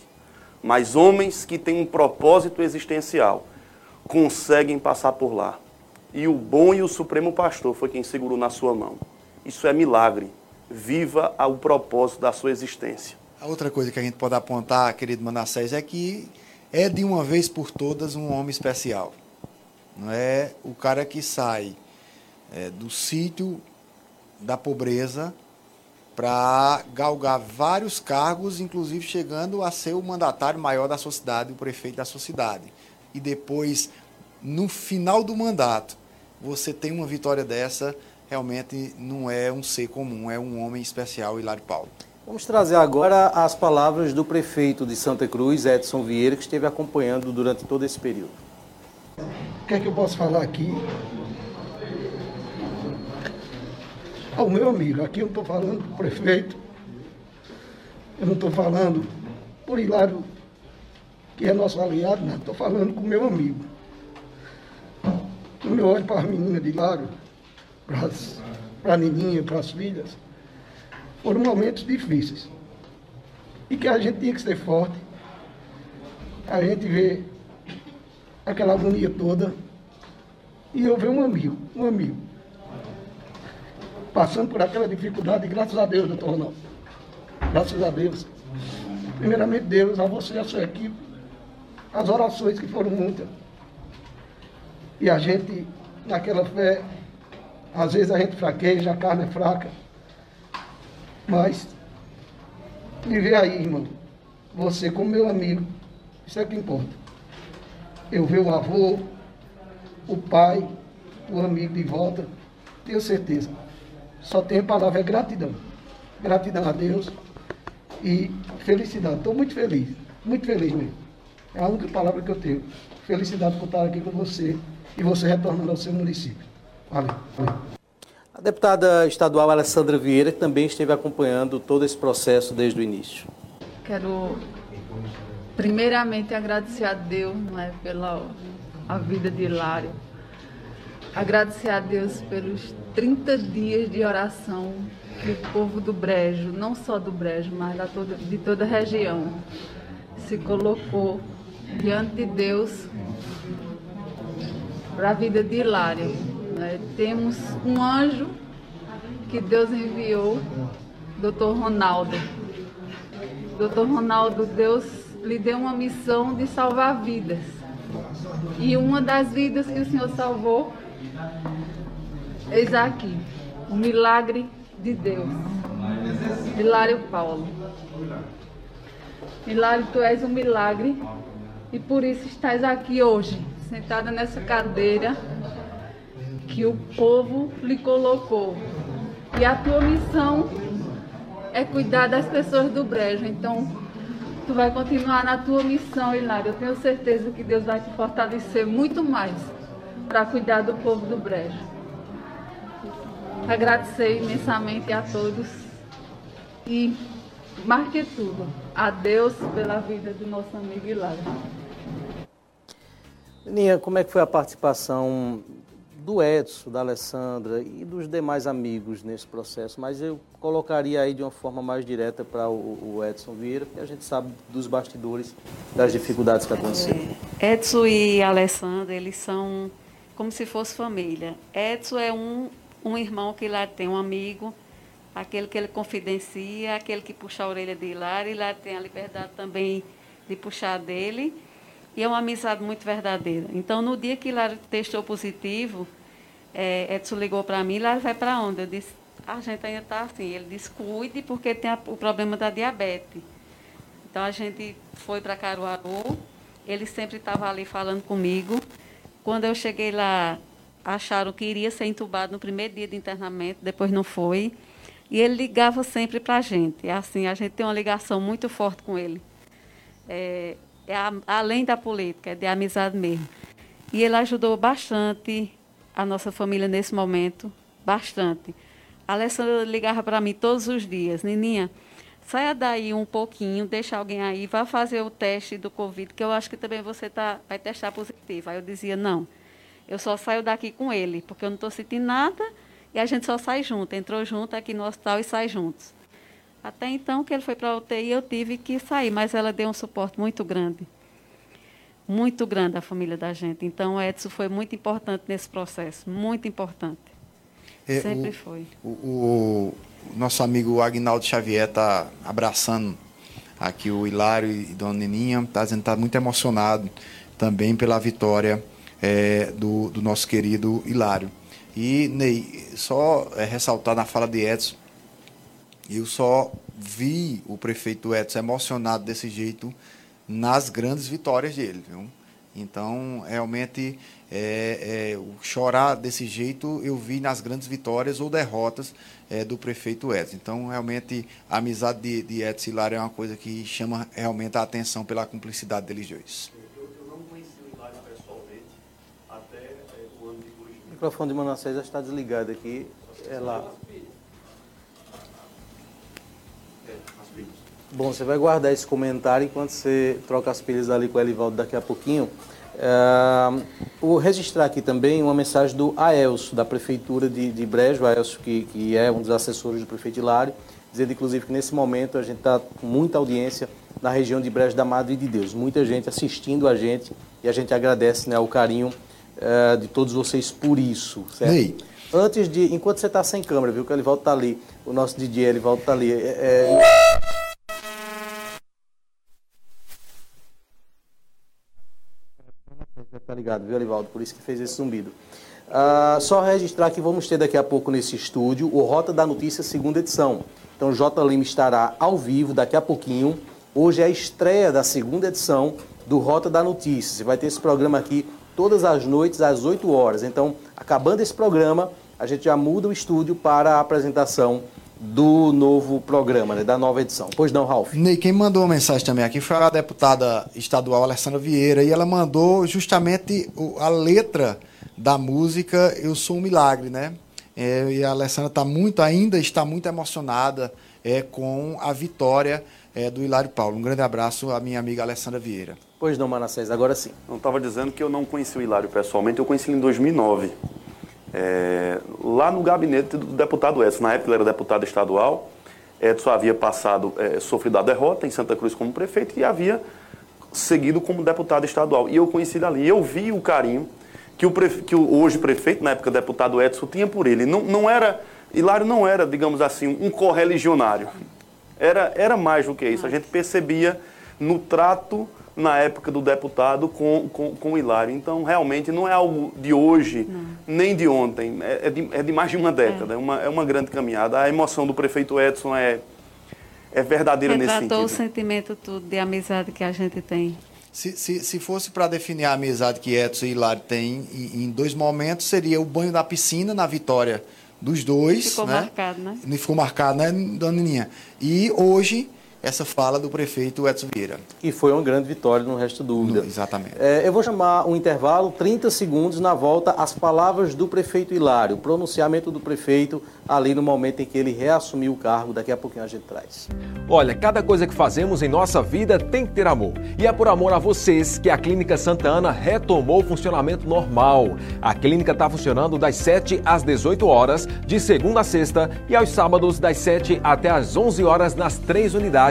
mas homens que têm um propósito existencial conseguem passar por lá. E o bom e o supremo pastor foi quem segurou na sua mão. Isso é milagre. Viva o propósito da sua existência. A outra coisa que a gente pode apontar, querido Manassés, é que é de uma vez por todas um homem especial. Não é o cara que sai é, do sítio da pobreza para galgar vários cargos, inclusive chegando a ser o mandatário maior da sua cidade, o prefeito da sua cidade. E depois, no final do mandato, você tem uma vitória dessa, realmente não é um ser comum, é um homem especial, Hilário Paulo. Vamos trazer agora as palavras do prefeito de Santa Cruz, Edson Vieira, que esteve acompanhando durante todo esse período. O que é que eu posso falar aqui ao meu amigo. Aqui eu não estou falando do prefeito, eu não estou falando por Hilário, que é nosso aliado, não. Estou falando com o meu amigo. Quando eu olho para as meninas de Hilário, para a Nininha, para as filhas, foram momentos difíceis. E que a gente tinha que ser forte. A gente vê aquela agonia toda. E eu vejo um amigo, um amigo passando por aquela dificuldade, graças a Deus, doutor Ronaldo. Graças a Deus. Primeiramente, Deus, a você e a sua equipe, as orações que foram muitas. E a gente, naquela fé, às vezes a gente fraqueja, a carne é fraca. Mas, viver aí, irmão, você como meu amigo, isso é que importa. Eu ver o avô, o pai, o amigo de volta, tenho certeza só tenho palavra é gratidão. Gratidão a Deus e felicidade. Estou muito feliz, muito feliz mesmo. É a única palavra que eu tenho. Felicidade por estar aqui com você e você retornando ao seu município. Valeu. Valeu. A deputada estadual Alessandra Vieira também esteve acompanhando todo esse processo desde o início. Quero primeiramente agradecer a Deus não é, pela a vida de Hilário agradecer a Deus pelos 30 dias de oração que o povo do Brejo, não só do Brejo, mas toda, de toda a região, se colocou diante de Deus para a vida de Hilário. Né? Temos um anjo que Deus enviou, Dr. Ronaldo. Dr. Ronaldo, Deus lhe deu uma missão de salvar vidas. E uma das vidas que o Senhor salvou Eis aqui, o milagre de Deus. Hilário Paulo. Hilário, tu és um milagre e por isso estás aqui hoje, sentada nessa cadeira que o povo lhe colocou. E a tua missão é cuidar das pessoas do brejo. Então, tu vai continuar na tua missão, Hilário. Eu tenho certeza que Deus vai te fortalecer muito mais para cuidar do povo do Brejo. Agradecer imensamente a todos e, mais que tudo, a Deus pela vida do nosso amigo Hilário. Ninha, como é que foi a participação do Edson, da Alessandra e dos demais amigos nesse processo, mas eu colocaria aí de uma forma mais direta para o, Edson Vieira, porque a gente sabe dos bastidores, das dificuldades que aconteceram. É, Edson e Alessandra, eles são como se fosse família. Edson é um, um irmão que lá tem um amigo, aquele que ele confidencia, aquele que puxa a orelha de Hilário, e lá tem a liberdade também de puxar dele. E é uma amizade muito verdadeira. Então, no dia que Hilário testou positivo, é, Edson ligou para mim, lá vai para onde? Eu disse, a gente ainda está assim. Ele disse, cuide, porque tem a, o problema da diabetes. Então a gente foi para Caruaru, ele sempre estava ali falando comigo. Quando eu cheguei lá, acharam que iria ser entubado no primeiro dia de internamento, depois não foi. E ele ligava sempre para a gente. É assim, a gente tem uma ligação muito forte com ele. É, é a, além da política, é de amizade mesmo. E ele ajudou bastante a nossa família nesse momento, bastante. A Alessandra ligava para mim todos os dias, Nininha, saia daí um pouquinho, deixa alguém aí, vá fazer o teste do Covid, que eu acho que também você tá, vai testar positivo. Aí eu dizia, não, eu só saio daqui com ele, porque eu não estou sentindo nada e a gente só sai junto. Entrou junto aqui no hospital e sai juntos. Até então que ele foi para a UTI, eu tive que sair, mas ela deu um suporte muito grande muito grande a família da gente. Então, o Edson foi muito importante nesse processo, muito importante. É, Sempre o, foi. O, o, nosso amigo Agnaldo Xavier está abraçando aqui o Hilário e Dona Neninha, está dizendo que está muito emocionado também pela vitória é, do, do, nosso querido Hilário. E, Ney, só é, ressaltar na fala de Edson, eu só vi o prefeito Edson emocionado desse jeito nas grandes vitórias dele. Viu? Então, realmente, é, é, chorar desse jeito eu vi nas grandes vitórias ou derrotas é, do prefeito Edson. Então, realmente, a amizade de, de Edson e Hilário é uma coisa que chama realmente a atenção pela cumplicidade deles dois. Eu, não conheci o Hilário pessoalmente até o ano de O microfone de Manassés já está desligado aqui. É lá. Bom, você vai guardar esse comentário enquanto você troca as pilhas ali com o Elivaldo daqui a pouquinho. Uh, vou registrar aqui também uma mensagem do Aelso, da Prefeitura de, de Brejo, Aelso que, que é um dos assessores do prefeito Hilário, dizendo inclusive que nesse momento a gente está com muita audiência na região de Brejo da Madre de Deus, muita gente assistindo a gente e a gente agradece né, o carinho uh, de todos vocês por isso, certo? Ei. Antes de, enquanto você está sem câmera, viu que o Elivaldo está ali, o nosso DJ Elivaldo está ali. É, é... Ligado, viu, Alivaldo? Por isso que fez esse zumbido. Uh, só registrar que vamos ter daqui a pouco nesse estúdio o Rota da Notícia, segunda edição. Então, J. Lima estará ao vivo daqui a pouquinho. Hoje é a estreia da segunda edição do Rota da Notícia. Você vai ter esse programa aqui todas as noites às 8 horas. Então, acabando esse programa, a gente já muda o estúdio para a apresentação do novo programa, né, da nova edição. Pois não, Ralf? Ney, quem mandou uma mensagem também aqui foi a deputada estadual Alessandra Vieira e ela mandou justamente a letra da música Eu Sou um Milagre, né? É, e a Alessandra está muito, ainda está muito emocionada é, com a vitória é, do Hilário Paulo. Um grande abraço à minha amiga Alessandra Vieira. Pois não, Manassés, agora sim. Não estava dizendo que eu não conheci o Hilário pessoalmente, eu conheci ele em 2009 é, lá no gabinete do deputado Edson. Na época ele era deputado estadual, Edson havia passado, é, sofrido a derrota em Santa Cruz como prefeito e havia seguido como deputado estadual. E eu conheci dali, eu vi o carinho que o, prefe... que o hoje prefeito, na época deputado Edson, tinha por ele. Não, não era, Hilário não era, digamos assim, um correligionário. Era, era mais do que isso. A gente percebia no trato na época do deputado com, com, com o Hilário. Então, realmente, não é algo de hoje, não. nem de ontem, é, é, de, é de mais de uma década, é. é. uma, é uma grande caminhada. A emoção do prefeito Edson é, é verdadeira nesse sentido. o sentimento tudo de amizade que a gente tem. Se, se, se fosse para definir a amizade que Edson e Hilário têm em, em dois momentos, seria o banho da piscina na vitória dos dois. Ficou né? marcado, né? Ficou marcado, né, dona Nininha? E hoje essa fala do prefeito Edson Vieira. Que foi uma grande vitória, não resta dúvida. Exatamente. É, eu vou chamar um intervalo, 30 segundos, na volta, as palavras do prefeito Hilário, o pronunciamento do prefeito ali no momento em que ele reassumiu o cargo. Daqui a pouquinho a gente traz. Olha, cada coisa que fazemos em nossa vida tem que ter amor. E é por amor a vocês que a Clínica Santa Ana retomou o funcionamento normal. A clínica está funcionando das 7 às 18 horas, de segunda a sexta, e aos sábados, das 7 até às 11 horas, nas três unidades,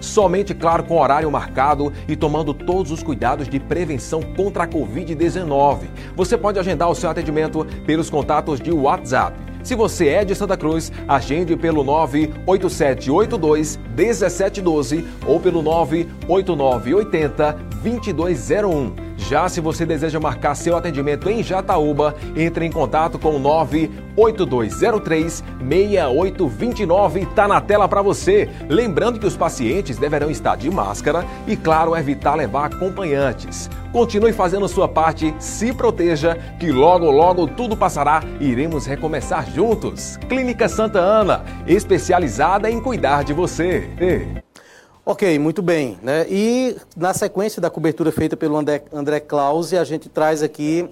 somente, claro, com horário marcado e tomando todos os cuidados de prevenção contra a Covid-19. Você pode agendar o seu atendimento pelos contatos de WhatsApp se você é de Santa Cruz, agende pelo 98782 1712 ou pelo 98980 2201. Já se você deseja marcar seu atendimento em Jataúba, entre em contato com o 98203 6829, está na tela para você. Lembrando que os pacientes deverão estar de máscara e, claro, evitar levar acompanhantes. Continue fazendo sua parte, se proteja, que logo, logo tudo passará e iremos recomeçar juntos. Clínica Santa Ana, especializada em cuidar de você. Ok, muito bem. Né? E na sequência da cobertura feita pelo André, André Clause, a gente traz aqui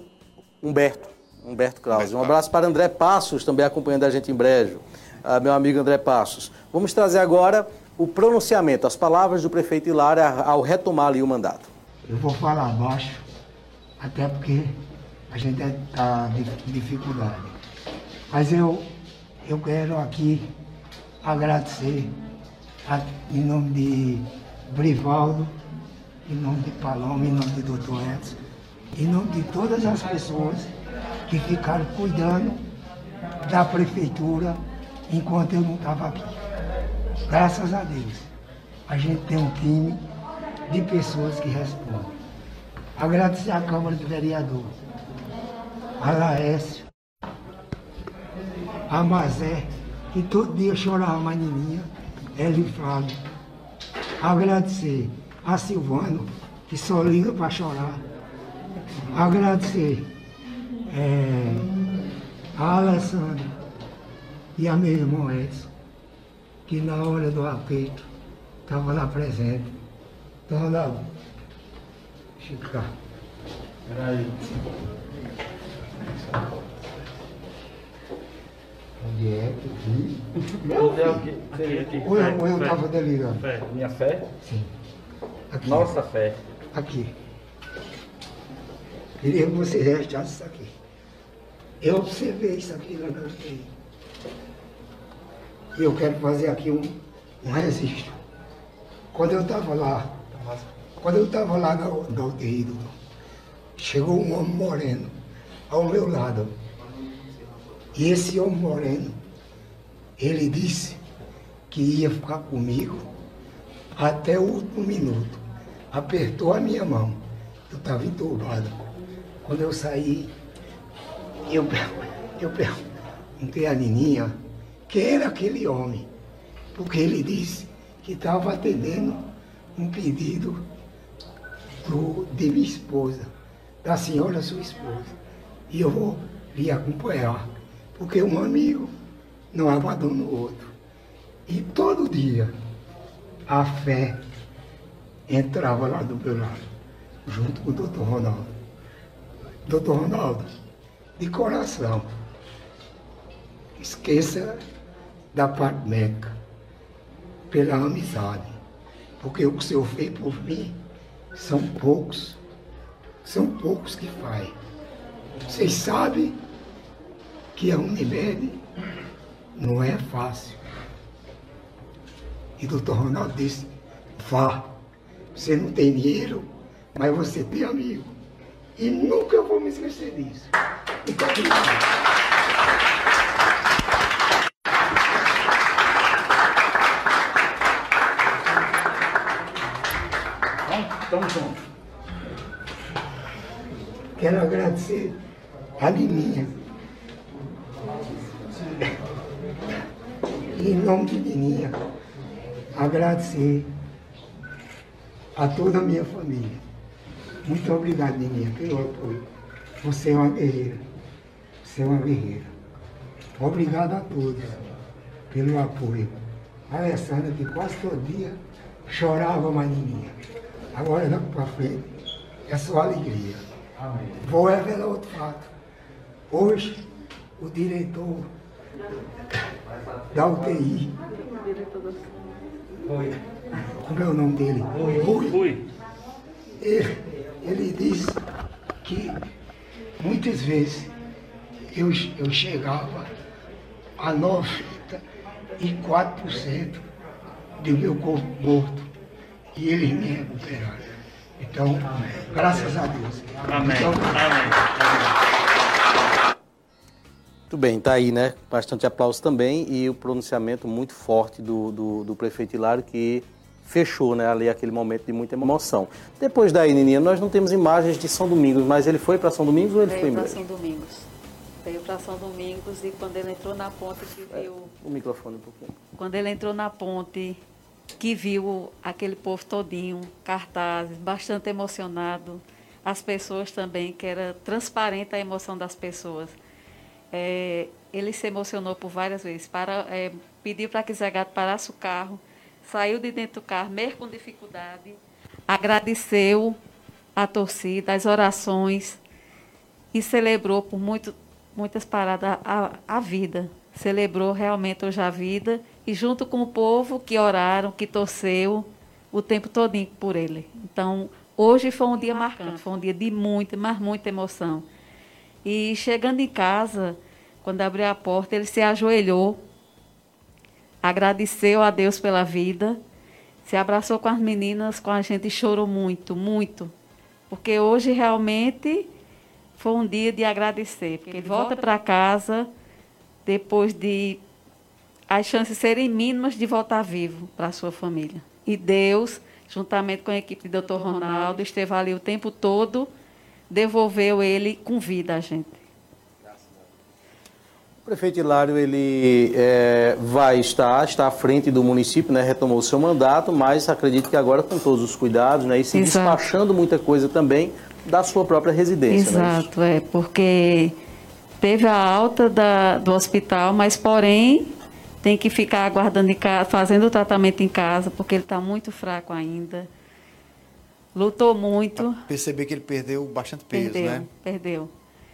Humberto. Humberto Clause. Um abraço para André Passos, também acompanhando a gente em breve. Uh, meu amigo André Passos. Vamos trazer agora o pronunciamento, as palavras do prefeito Hilário ao retomar ali o mandato. Eu vou falar baixo, até porque a gente está em dificuldade. Mas eu, eu quero aqui agradecer em nome de Brivaldo, em nome de Paloma, em nome de Doutor Edson, em nome de todas as pessoas que ficaram cuidando da prefeitura enquanto eu não estava aqui. Graças a Deus, a gente tem um time de pessoas que respondem. Agradecer à Câmara de Vereador, a Laércio, a Mazé, que todo dia chorava mais menina Hélio Flávio. Agradecer a Silvano, que só liga para chorar. Agradecer é, a Alessandra e a meu irmão Edson, que na hora do aperto estava lá presente. Então, Ronaldo, Chica. Peraí. Onde é que Onde é o que? Aqui, aqui. Ou eu, eu estava delirando? Fé. Minha fé? Sim. Aqui. Nossa fé. Aqui. Queria que você rechasse isso aqui. Eu observei isso aqui na UTI. E eu quero fazer aqui um, um registro. Quando eu estava lá, quando eu estava lá na, na UTI, chegou um homem moreno ao meu lado. E esse homem moreno, ele disse que ia ficar comigo até o último minuto. Apertou a minha mão. Eu estava entubado. Quando eu saí, eu, eu perguntei a Nininha quem era aquele homem. Porque ele disse que estava atendendo um pedido do, de minha esposa, da senhora sua esposa. E eu vou lhe acompanhar porque um amigo não abandona o outro. E todo dia a fé entrava lá do meu lado, junto com o doutor Ronaldo. Doutor Ronaldo, de coração, esqueça da parte médica, pela amizade, porque o que o Senhor fez por mim são poucos, são poucos que faz. Vocês sabem que a Unimed não é fácil. E o doutor Ronaldo disse, vá, você não tem dinheiro, mas você tem amigo. E nunca vou me esquecer disso. Muito obrigado. Tamo junto. Quero agradecer a Liminha em nome de Nininha, agradecer a toda a minha família. Muito obrigado, Nininha, pelo apoio. Você é uma guerreira. Você é uma guerreira. Obrigado a todos pelo apoio. A Alessandra, que quase todo dia chorava mais ninguém. Agora não para frente, é só alegria. Vou revelar outro fato. Hoje, o diretor da UTI, como é o nome dele? Rui. Ele, ele disse que muitas vezes eu, eu chegava a 94% do meu corpo morto e eles me recuperaram. Então, graças a Deus. Amém. Então, Amém. Muito bem, tá aí, né? Bastante aplauso também e o pronunciamento muito forte do, do, do prefeito Hilário que fechou, né, ali aquele momento de muita emoção. Depois daí, Nininha, nós não temos imagens de São Domingos, mas ele foi para São Domingos ou ele foi Veio para embora? São Domingos. Veio para São Domingos e quando ele entrou na ponte que viu. O microfone um pouquinho. Quando ele entrou na ponte, que viu aquele povo todinho, cartazes, bastante emocionado, as pessoas também, que era transparente a emoção das pessoas. É, ele se emocionou por várias vezes, para, é, pediu para que Zé Gato parasse o carro, saiu de dentro do carro, mesmo com dificuldade, agradeceu a torcida, as orações e celebrou por muito, muitas paradas a, a vida. Celebrou realmente hoje a vida e junto com o povo que oraram, que torceu o tempo todinho por ele. Então, hoje foi um dia marcante, foi um dia de muita, mas muita emoção. E chegando em casa, quando abriu a porta, ele se ajoelhou, agradeceu a Deus pela vida, se abraçou com as meninas, com a gente e chorou muito, muito. Porque hoje realmente foi um dia de agradecer. Porque ele volta para casa depois de as chances serem mínimas de voltar vivo para a sua família. E Deus, juntamente com a equipe do Dr. Ronaldo, esteve ali o tempo todo, devolveu ele com vida a gente. O prefeito Hilário, ele é, vai estar, está à frente do município, né, retomou o seu mandato, mas acredito que agora com todos os cuidados, né, e se Exato. despachando muita coisa também da sua própria residência. né? Exato, é, porque teve a alta da, do hospital, mas porém tem que ficar aguardando em casa, fazendo o tratamento em casa, porque ele está muito fraco ainda. Lutou muito. Perceber que ele perdeu bastante peso, Perdeu, né? perdeu.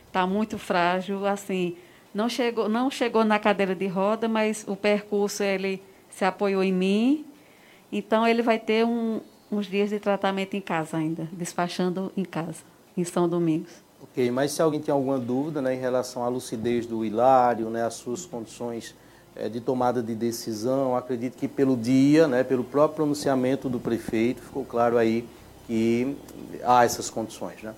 Está muito frágil, assim, não chegou, não chegou na cadeira de roda, mas o percurso ele se apoiou em mim. Então ele vai ter um- uns dias de tratamento em casa ainda, despachando em casa, em São Domingos. Ok, mas se alguém tem alguma dúvida né, em relação à lucidez do Hilário, né, às suas condições eh, de tomada de decisão, acredito que pelo dia, né, pelo próprio pronunciamento do prefeito, ficou claro aí que há essas condições. Né?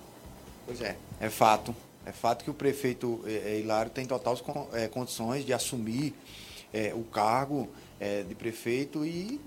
Pois é, é fato. É fato que o prefeito eh, eh, Hilário tem totais eh, condições de assumir eh, o cargo eh, de prefeito e,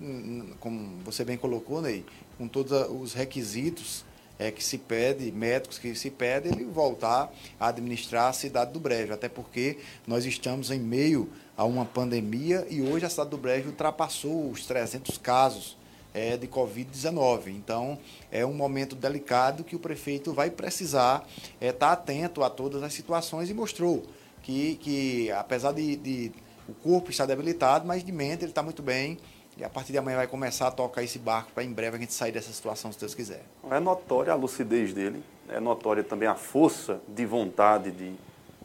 como você bem colocou, Ney, com todos os requisitos eh, que se pede, médicos que se pede, ele voltar a administrar a cidade do Brejo. Até porque nós estamos em meio a uma pandemia e hoje a cidade do Brejo ultrapassou os 300 casos é, de Covid-19. Então, é um momento delicado que o prefeito vai precisar estar atento a todas as situações e mostrou que, que apesar de, de o corpo estar debilitado, mas de mente ele está muito bem. E a partir de amanhã vai começar a tocar esse barco para em breve a gente sair dessa situação, se Deus quiser. É notória a lucidez dele, é notória também a força de vontade de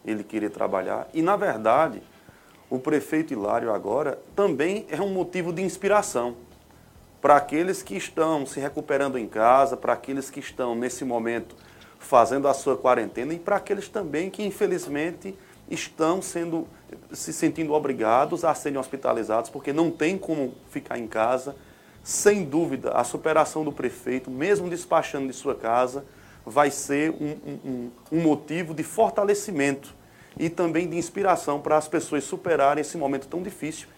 ele querer trabalhar. E, na verdade, o prefeito Hilário agora também é um motivo de inspiração para aqueles que estão se recuperando em casa, para aqueles que estão nesse momento fazendo a sua quarentena e para aqueles também que, infelizmente, estão sendo se sentindo obrigados a serem hospitalizados porque não tem como ficar em casa. Sem dúvida, a superação do prefeito, mesmo despachando de sua casa, vai ser um, um- um- motivo de fortalecimento e também de inspiração para as pessoas superarem esse momento tão difícil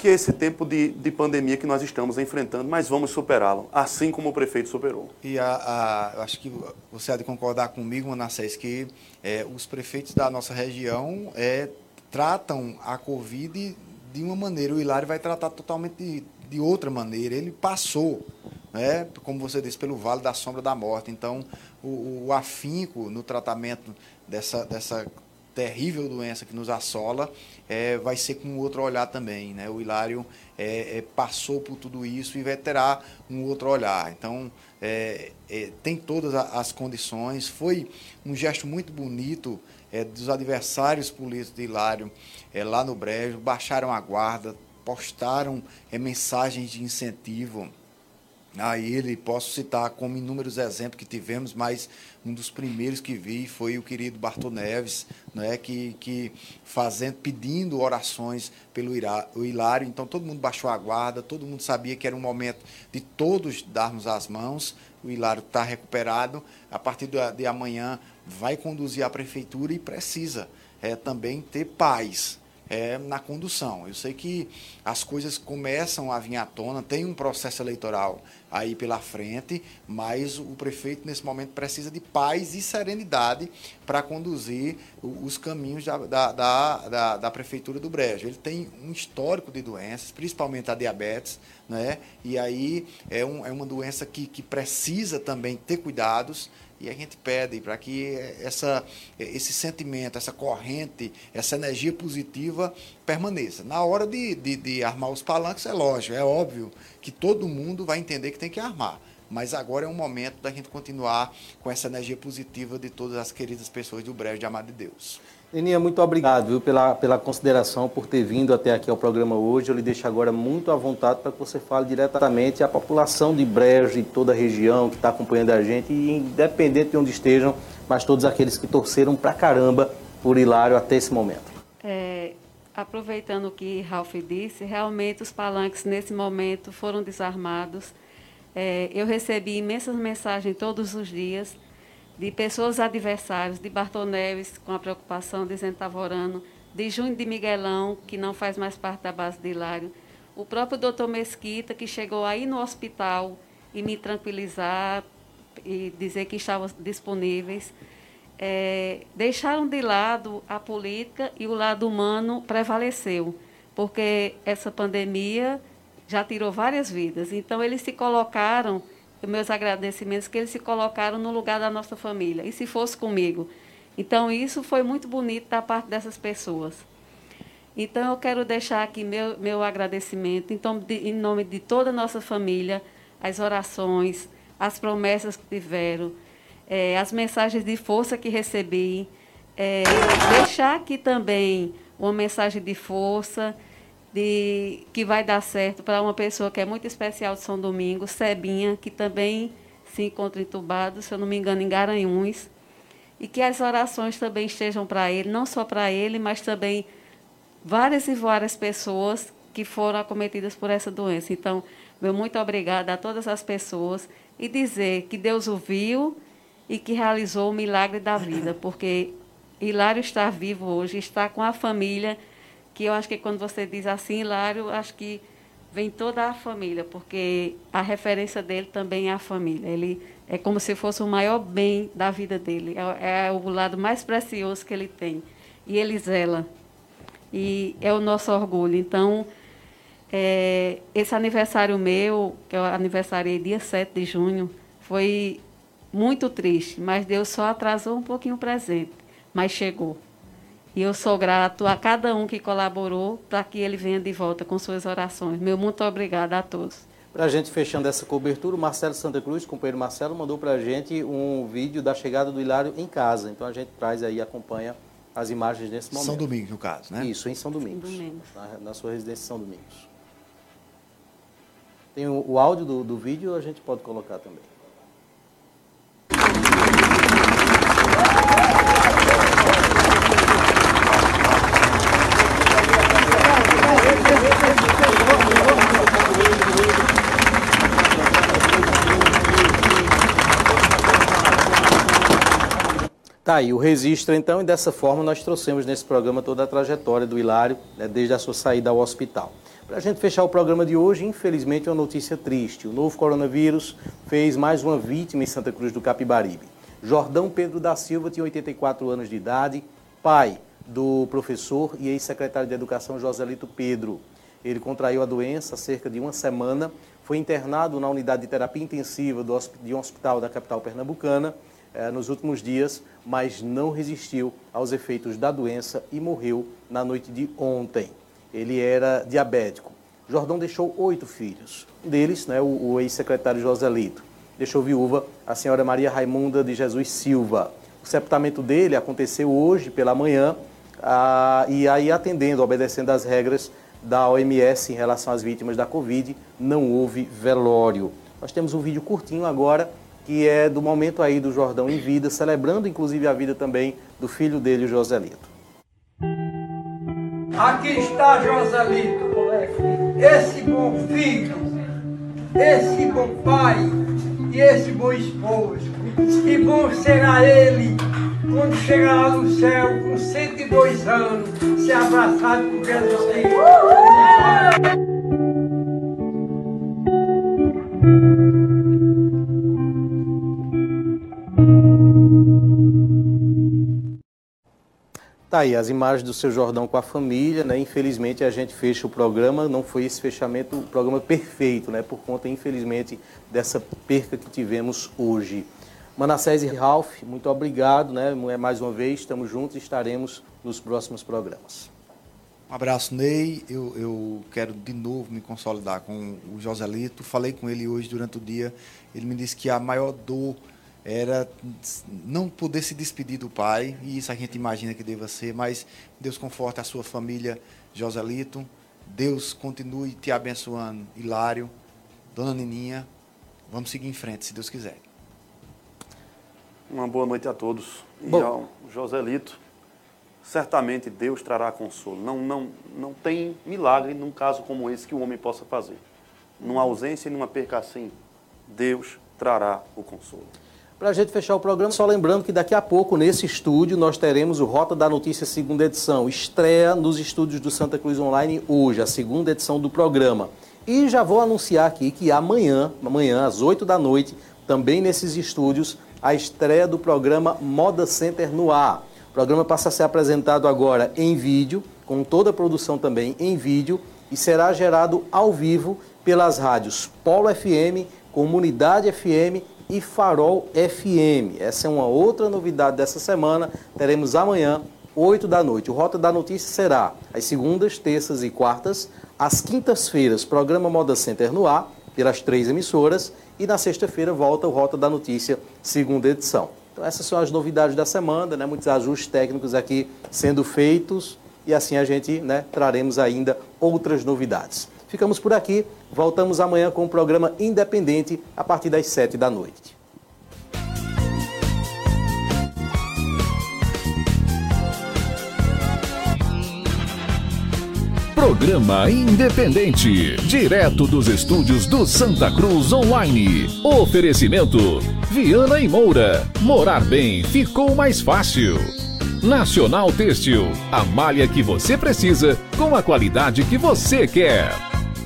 que é esse tempo de, de pandemia que nós estamos enfrentando, mas vamos superá-lo, assim como o prefeito superou. E a, a- acho que você há de concordar comigo, Manassés, que é, os prefeitos da nossa região é, tratam a Covid de uma maneira, o Hilário vai tratar totalmente de, de outra maneira. Ele passou, né, como você disse, pelo Vale da Sombra da Morte. Então, o, o afinco no tratamento dessa, dessa terrível doença que nos assola, é, vai ser com outro olhar também. Né? O Hilário é, é, passou por tudo isso e vai terá um outro olhar. Então, é, é, tem todas as condições. Foi um gesto muito bonito é, dos adversários políticos de Hilário lá no Brejo, baixaram a guarda, postaram mensagens de incentivo a ele. Posso citar como inúmeros exemplos que tivemos, mas um dos primeiros que vi foi o querido Bartô Neves, né, que, que fazendo, pedindo orações pelo Hilário. Então todo mundo baixou a guarda, todo mundo sabia que era um momento de todos darmos as mãos. O Hilário está recuperado. A partir de amanhã vai conduzir a prefeitura e precisa é, também ter paz é, na condução. Eu sei que as coisas começam a vir à tona, tem um processo eleitoral aí pela frente, mas o prefeito nesse momento precisa de paz e serenidade para conduzir os caminhos da, da, da, da, prefeitura do Brejo. Ele tem um histórico de doenças, principalmente a diabetes, né? e aí é, um, é uma doença que, que precisa também ter cuidados e a gente pede para que essa, esse sentimento, essa corrente, essa energia positiva permaneça. Na hora de, de, de armar os palanques, é lógico, é óbvio que todo mundo vai entender que tem que armar. Mas agora é um momento da gente continuar com essa energia positiva de todas as queridas pessoas do Brejo de Amado de Deus. Neninha, muito obrigado viu, pela, pela consideração, por ter vindo até aqui ao programa hoje. Eu lhe deixo agora muito à vontade para que você fale diretamente à população de Brejo e toda a região que está acompanhando a gente, e independente de onde estejam, mas todos aqueles que torceram pra caramba por Hilário até esse momento. É, aproveitando o que Ralph disse, realmente os palanques nesse momento foram desarmados. É, eu recebi imensas mensagens todos os dias de pessoas adversárias, de Bartoneves, com a preocupação, estava orando, de Júnior de Miguelão, que não faz mais parte da base de Hilário, o próprio doutor Mesquita, que chegou aí no hospital e me tranquilizar e dizer que estavam disponíveis, é, deixaram de lado a política e o lado humano prevaleceu, porque essa pandemia já tirou várias vidas. Então, eles se colocaram meus agradecimentos que eles se colocaram no lugar da nossa família. E se fosse comigo? Então, isso foi muito bonito da parte dessas pessoas. Então, eu quero deixar aqui meu, meu agradecimento, então, de, em nome de toda a nossa família, as orações, as promessas que tiveram, é, as mensagens de força que recebi. É, deixar aqui também uma mensagem de força, de que vai dar certo para uma pessoa que é muito especial de São Domingos, Sebinha, que também se encontra entubado, se eu não me engano, em Garanhuns, e que as orações também estejam para ele, não só para ele, mas também várias e várias pessoas que foram acometidas por essa doença. Então, meu muito obrigada a todas as pessoas e dizer que Deus o viu e que realizou o milagre da vida, porque Hilário está vivo hoje, está com a família que eu acho que quando você diz assim, Hilário, acho que vem toda a família, porque a referência dele também é a família. Ele é como se fosse o maior bem da vida dele, é, é o lado mais precioso que ele tem. E ele zela. E é o nosso orgulho. Então, é, esse aniversário meu, que eu aniversariei dia 7 de junho, foi muito triste, mas Deus só atrasou um pouquinho o presente, mas chegou. E eu sou grato a cada um que colaborou para que ele venha de volta com suas orações. Meu muito obrigada a todos. Para a gente fechando essa cobertura, o Marcelo Santa Cruz, companheiro Marcelo, mandou para a gente um vídeo da chegada do Hilário em casa. Então a gente traz aí, acompanha as imagens nesse momento. São Domingos, no caso, né? Isso, em São Domingos. São Domingos. Na, na, sua residência em São Domingos. Tem o, o áudio do, do vídeo, a gente pode colocar também. Tá aí o registro, então, e dessa forma nós trouxemos nesse programa toda a trajetória do Hilário, né, desde a sua saída ao hospital. Para a gente fechar o programa de hoje, infelizmente, uma notícia triste. O novo coronavírus fez mais uma vítima em Santa Cruz do Capibaribe. Jordão Pedro da Silva tinha 84 anos de idade, pai do professor e ex-secretário de Educação Joselito Pedro. Ele contraiu a doença há cerca de uma semana, foi internado na unidade de terapia intensiva de um hospital da capital pernambucana eh, nos últimos dias, mas não resistiu aos efeitos da doença e morreu na noite de ontem. Ele era diabético. Jordão deixou oito filhos. Um deles, né, o, o ex-secretário Joselito. Deixou viúva a senhora Maria Raimunda de Jesus Silva. O sepultamento dele aconteceu hoje pela manhã ah, e aí atendendo, obedecendo às regras da OMS em relação às vítimas da Covid, não houve velório. Nós temos um vídeo curtinho agora que é do momento aí do Jordão em vida, celebrando inclusive a vida também do filho dele, Joselito. Aqui está Joselito, esse bom filho, esse bom pai e esse bom esposo. Que bom será ele quando chegar lá no céu com 102 anos, se abraçado com Jesus Cristo. Tá aí as imagens do seu Jordão com a família, né? Infelizmente a gente fecha o programa, não foi esse fechamento o programa perfeito, né? Por conta, infelizmente, dessa perca que tivemos hoje. Manassés e Ralph, muito obrigado, né? Mais uma vez, estamos juntos e estaremos nos próximos programas. Um abraço, Ney. Eu, eu quero de novo me consolidar com o Joselito. Falei com ele hoje durante o dia. Ele me disse que a maior dor era não poder se despedir do pai, e isso a gente imagina que deva ser, mas Deus conforta a sua família, Joselito. Deus continue te abençoando, Hilário, Dona Nininha. Vamos seguir em frente, se Deus quiser. Uma boa noite a todos. E Bom. ao Joselito, certamente Deus trará consolo. Não, não, não tem milagre num caso como esse que o homem possa fazer. Numa ausência e numa perca assim, Deus trará o consolo. Para a gente fechar o programa, só lembrando que daqui a pouco, nesse estúdio, nós teremos o Rota da Notícia segunda edição. Estreia nos estúdios do Santa Cruz Online hoje, a segunda edição do programa. E já vou anunciar aqui que amanhã, amanhã às 8 da noite, também nesses estúdios, a estreia do programa Moda Center no ar. O programa passa a ser apresentado agora em vídeo, com toda a produção também em vídeo, e será gerado ao vivo pelas rádios Polo FM, Comunidade FM e Farol FM. Essa é uma outra novidade dessa semana. Teremos amanhã, 8 da noite. O Rota da Notícia será às segundas, terças e quartas, às quintas-feiras, programa Moda Center no ar, pelas três emissoras, e na sexta-feira volta o Rota da Notícia, segunda edição. Então essas são as novidades da semana, né? muitos ajustes técnicos aqui sendo feitos, e assim a gente né, traremos ainda outras novidades. Ficamos por aqui. Voltamos amanhã com o programa Independente a partir das 7 da noite. Programa Independente, direto dos estúdios do Santa Cruz Online. Oferecimento: Viana e Moura. Morar bem ficou mais fácil. Nacional Têxtil, a malha que você precisa com a qualidade que você quer.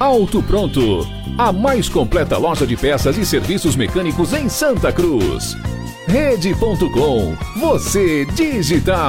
Auto Pronto, a mais completa loja de peças e serviços mecânicos em Santa Cruz. Rede.com, você digital.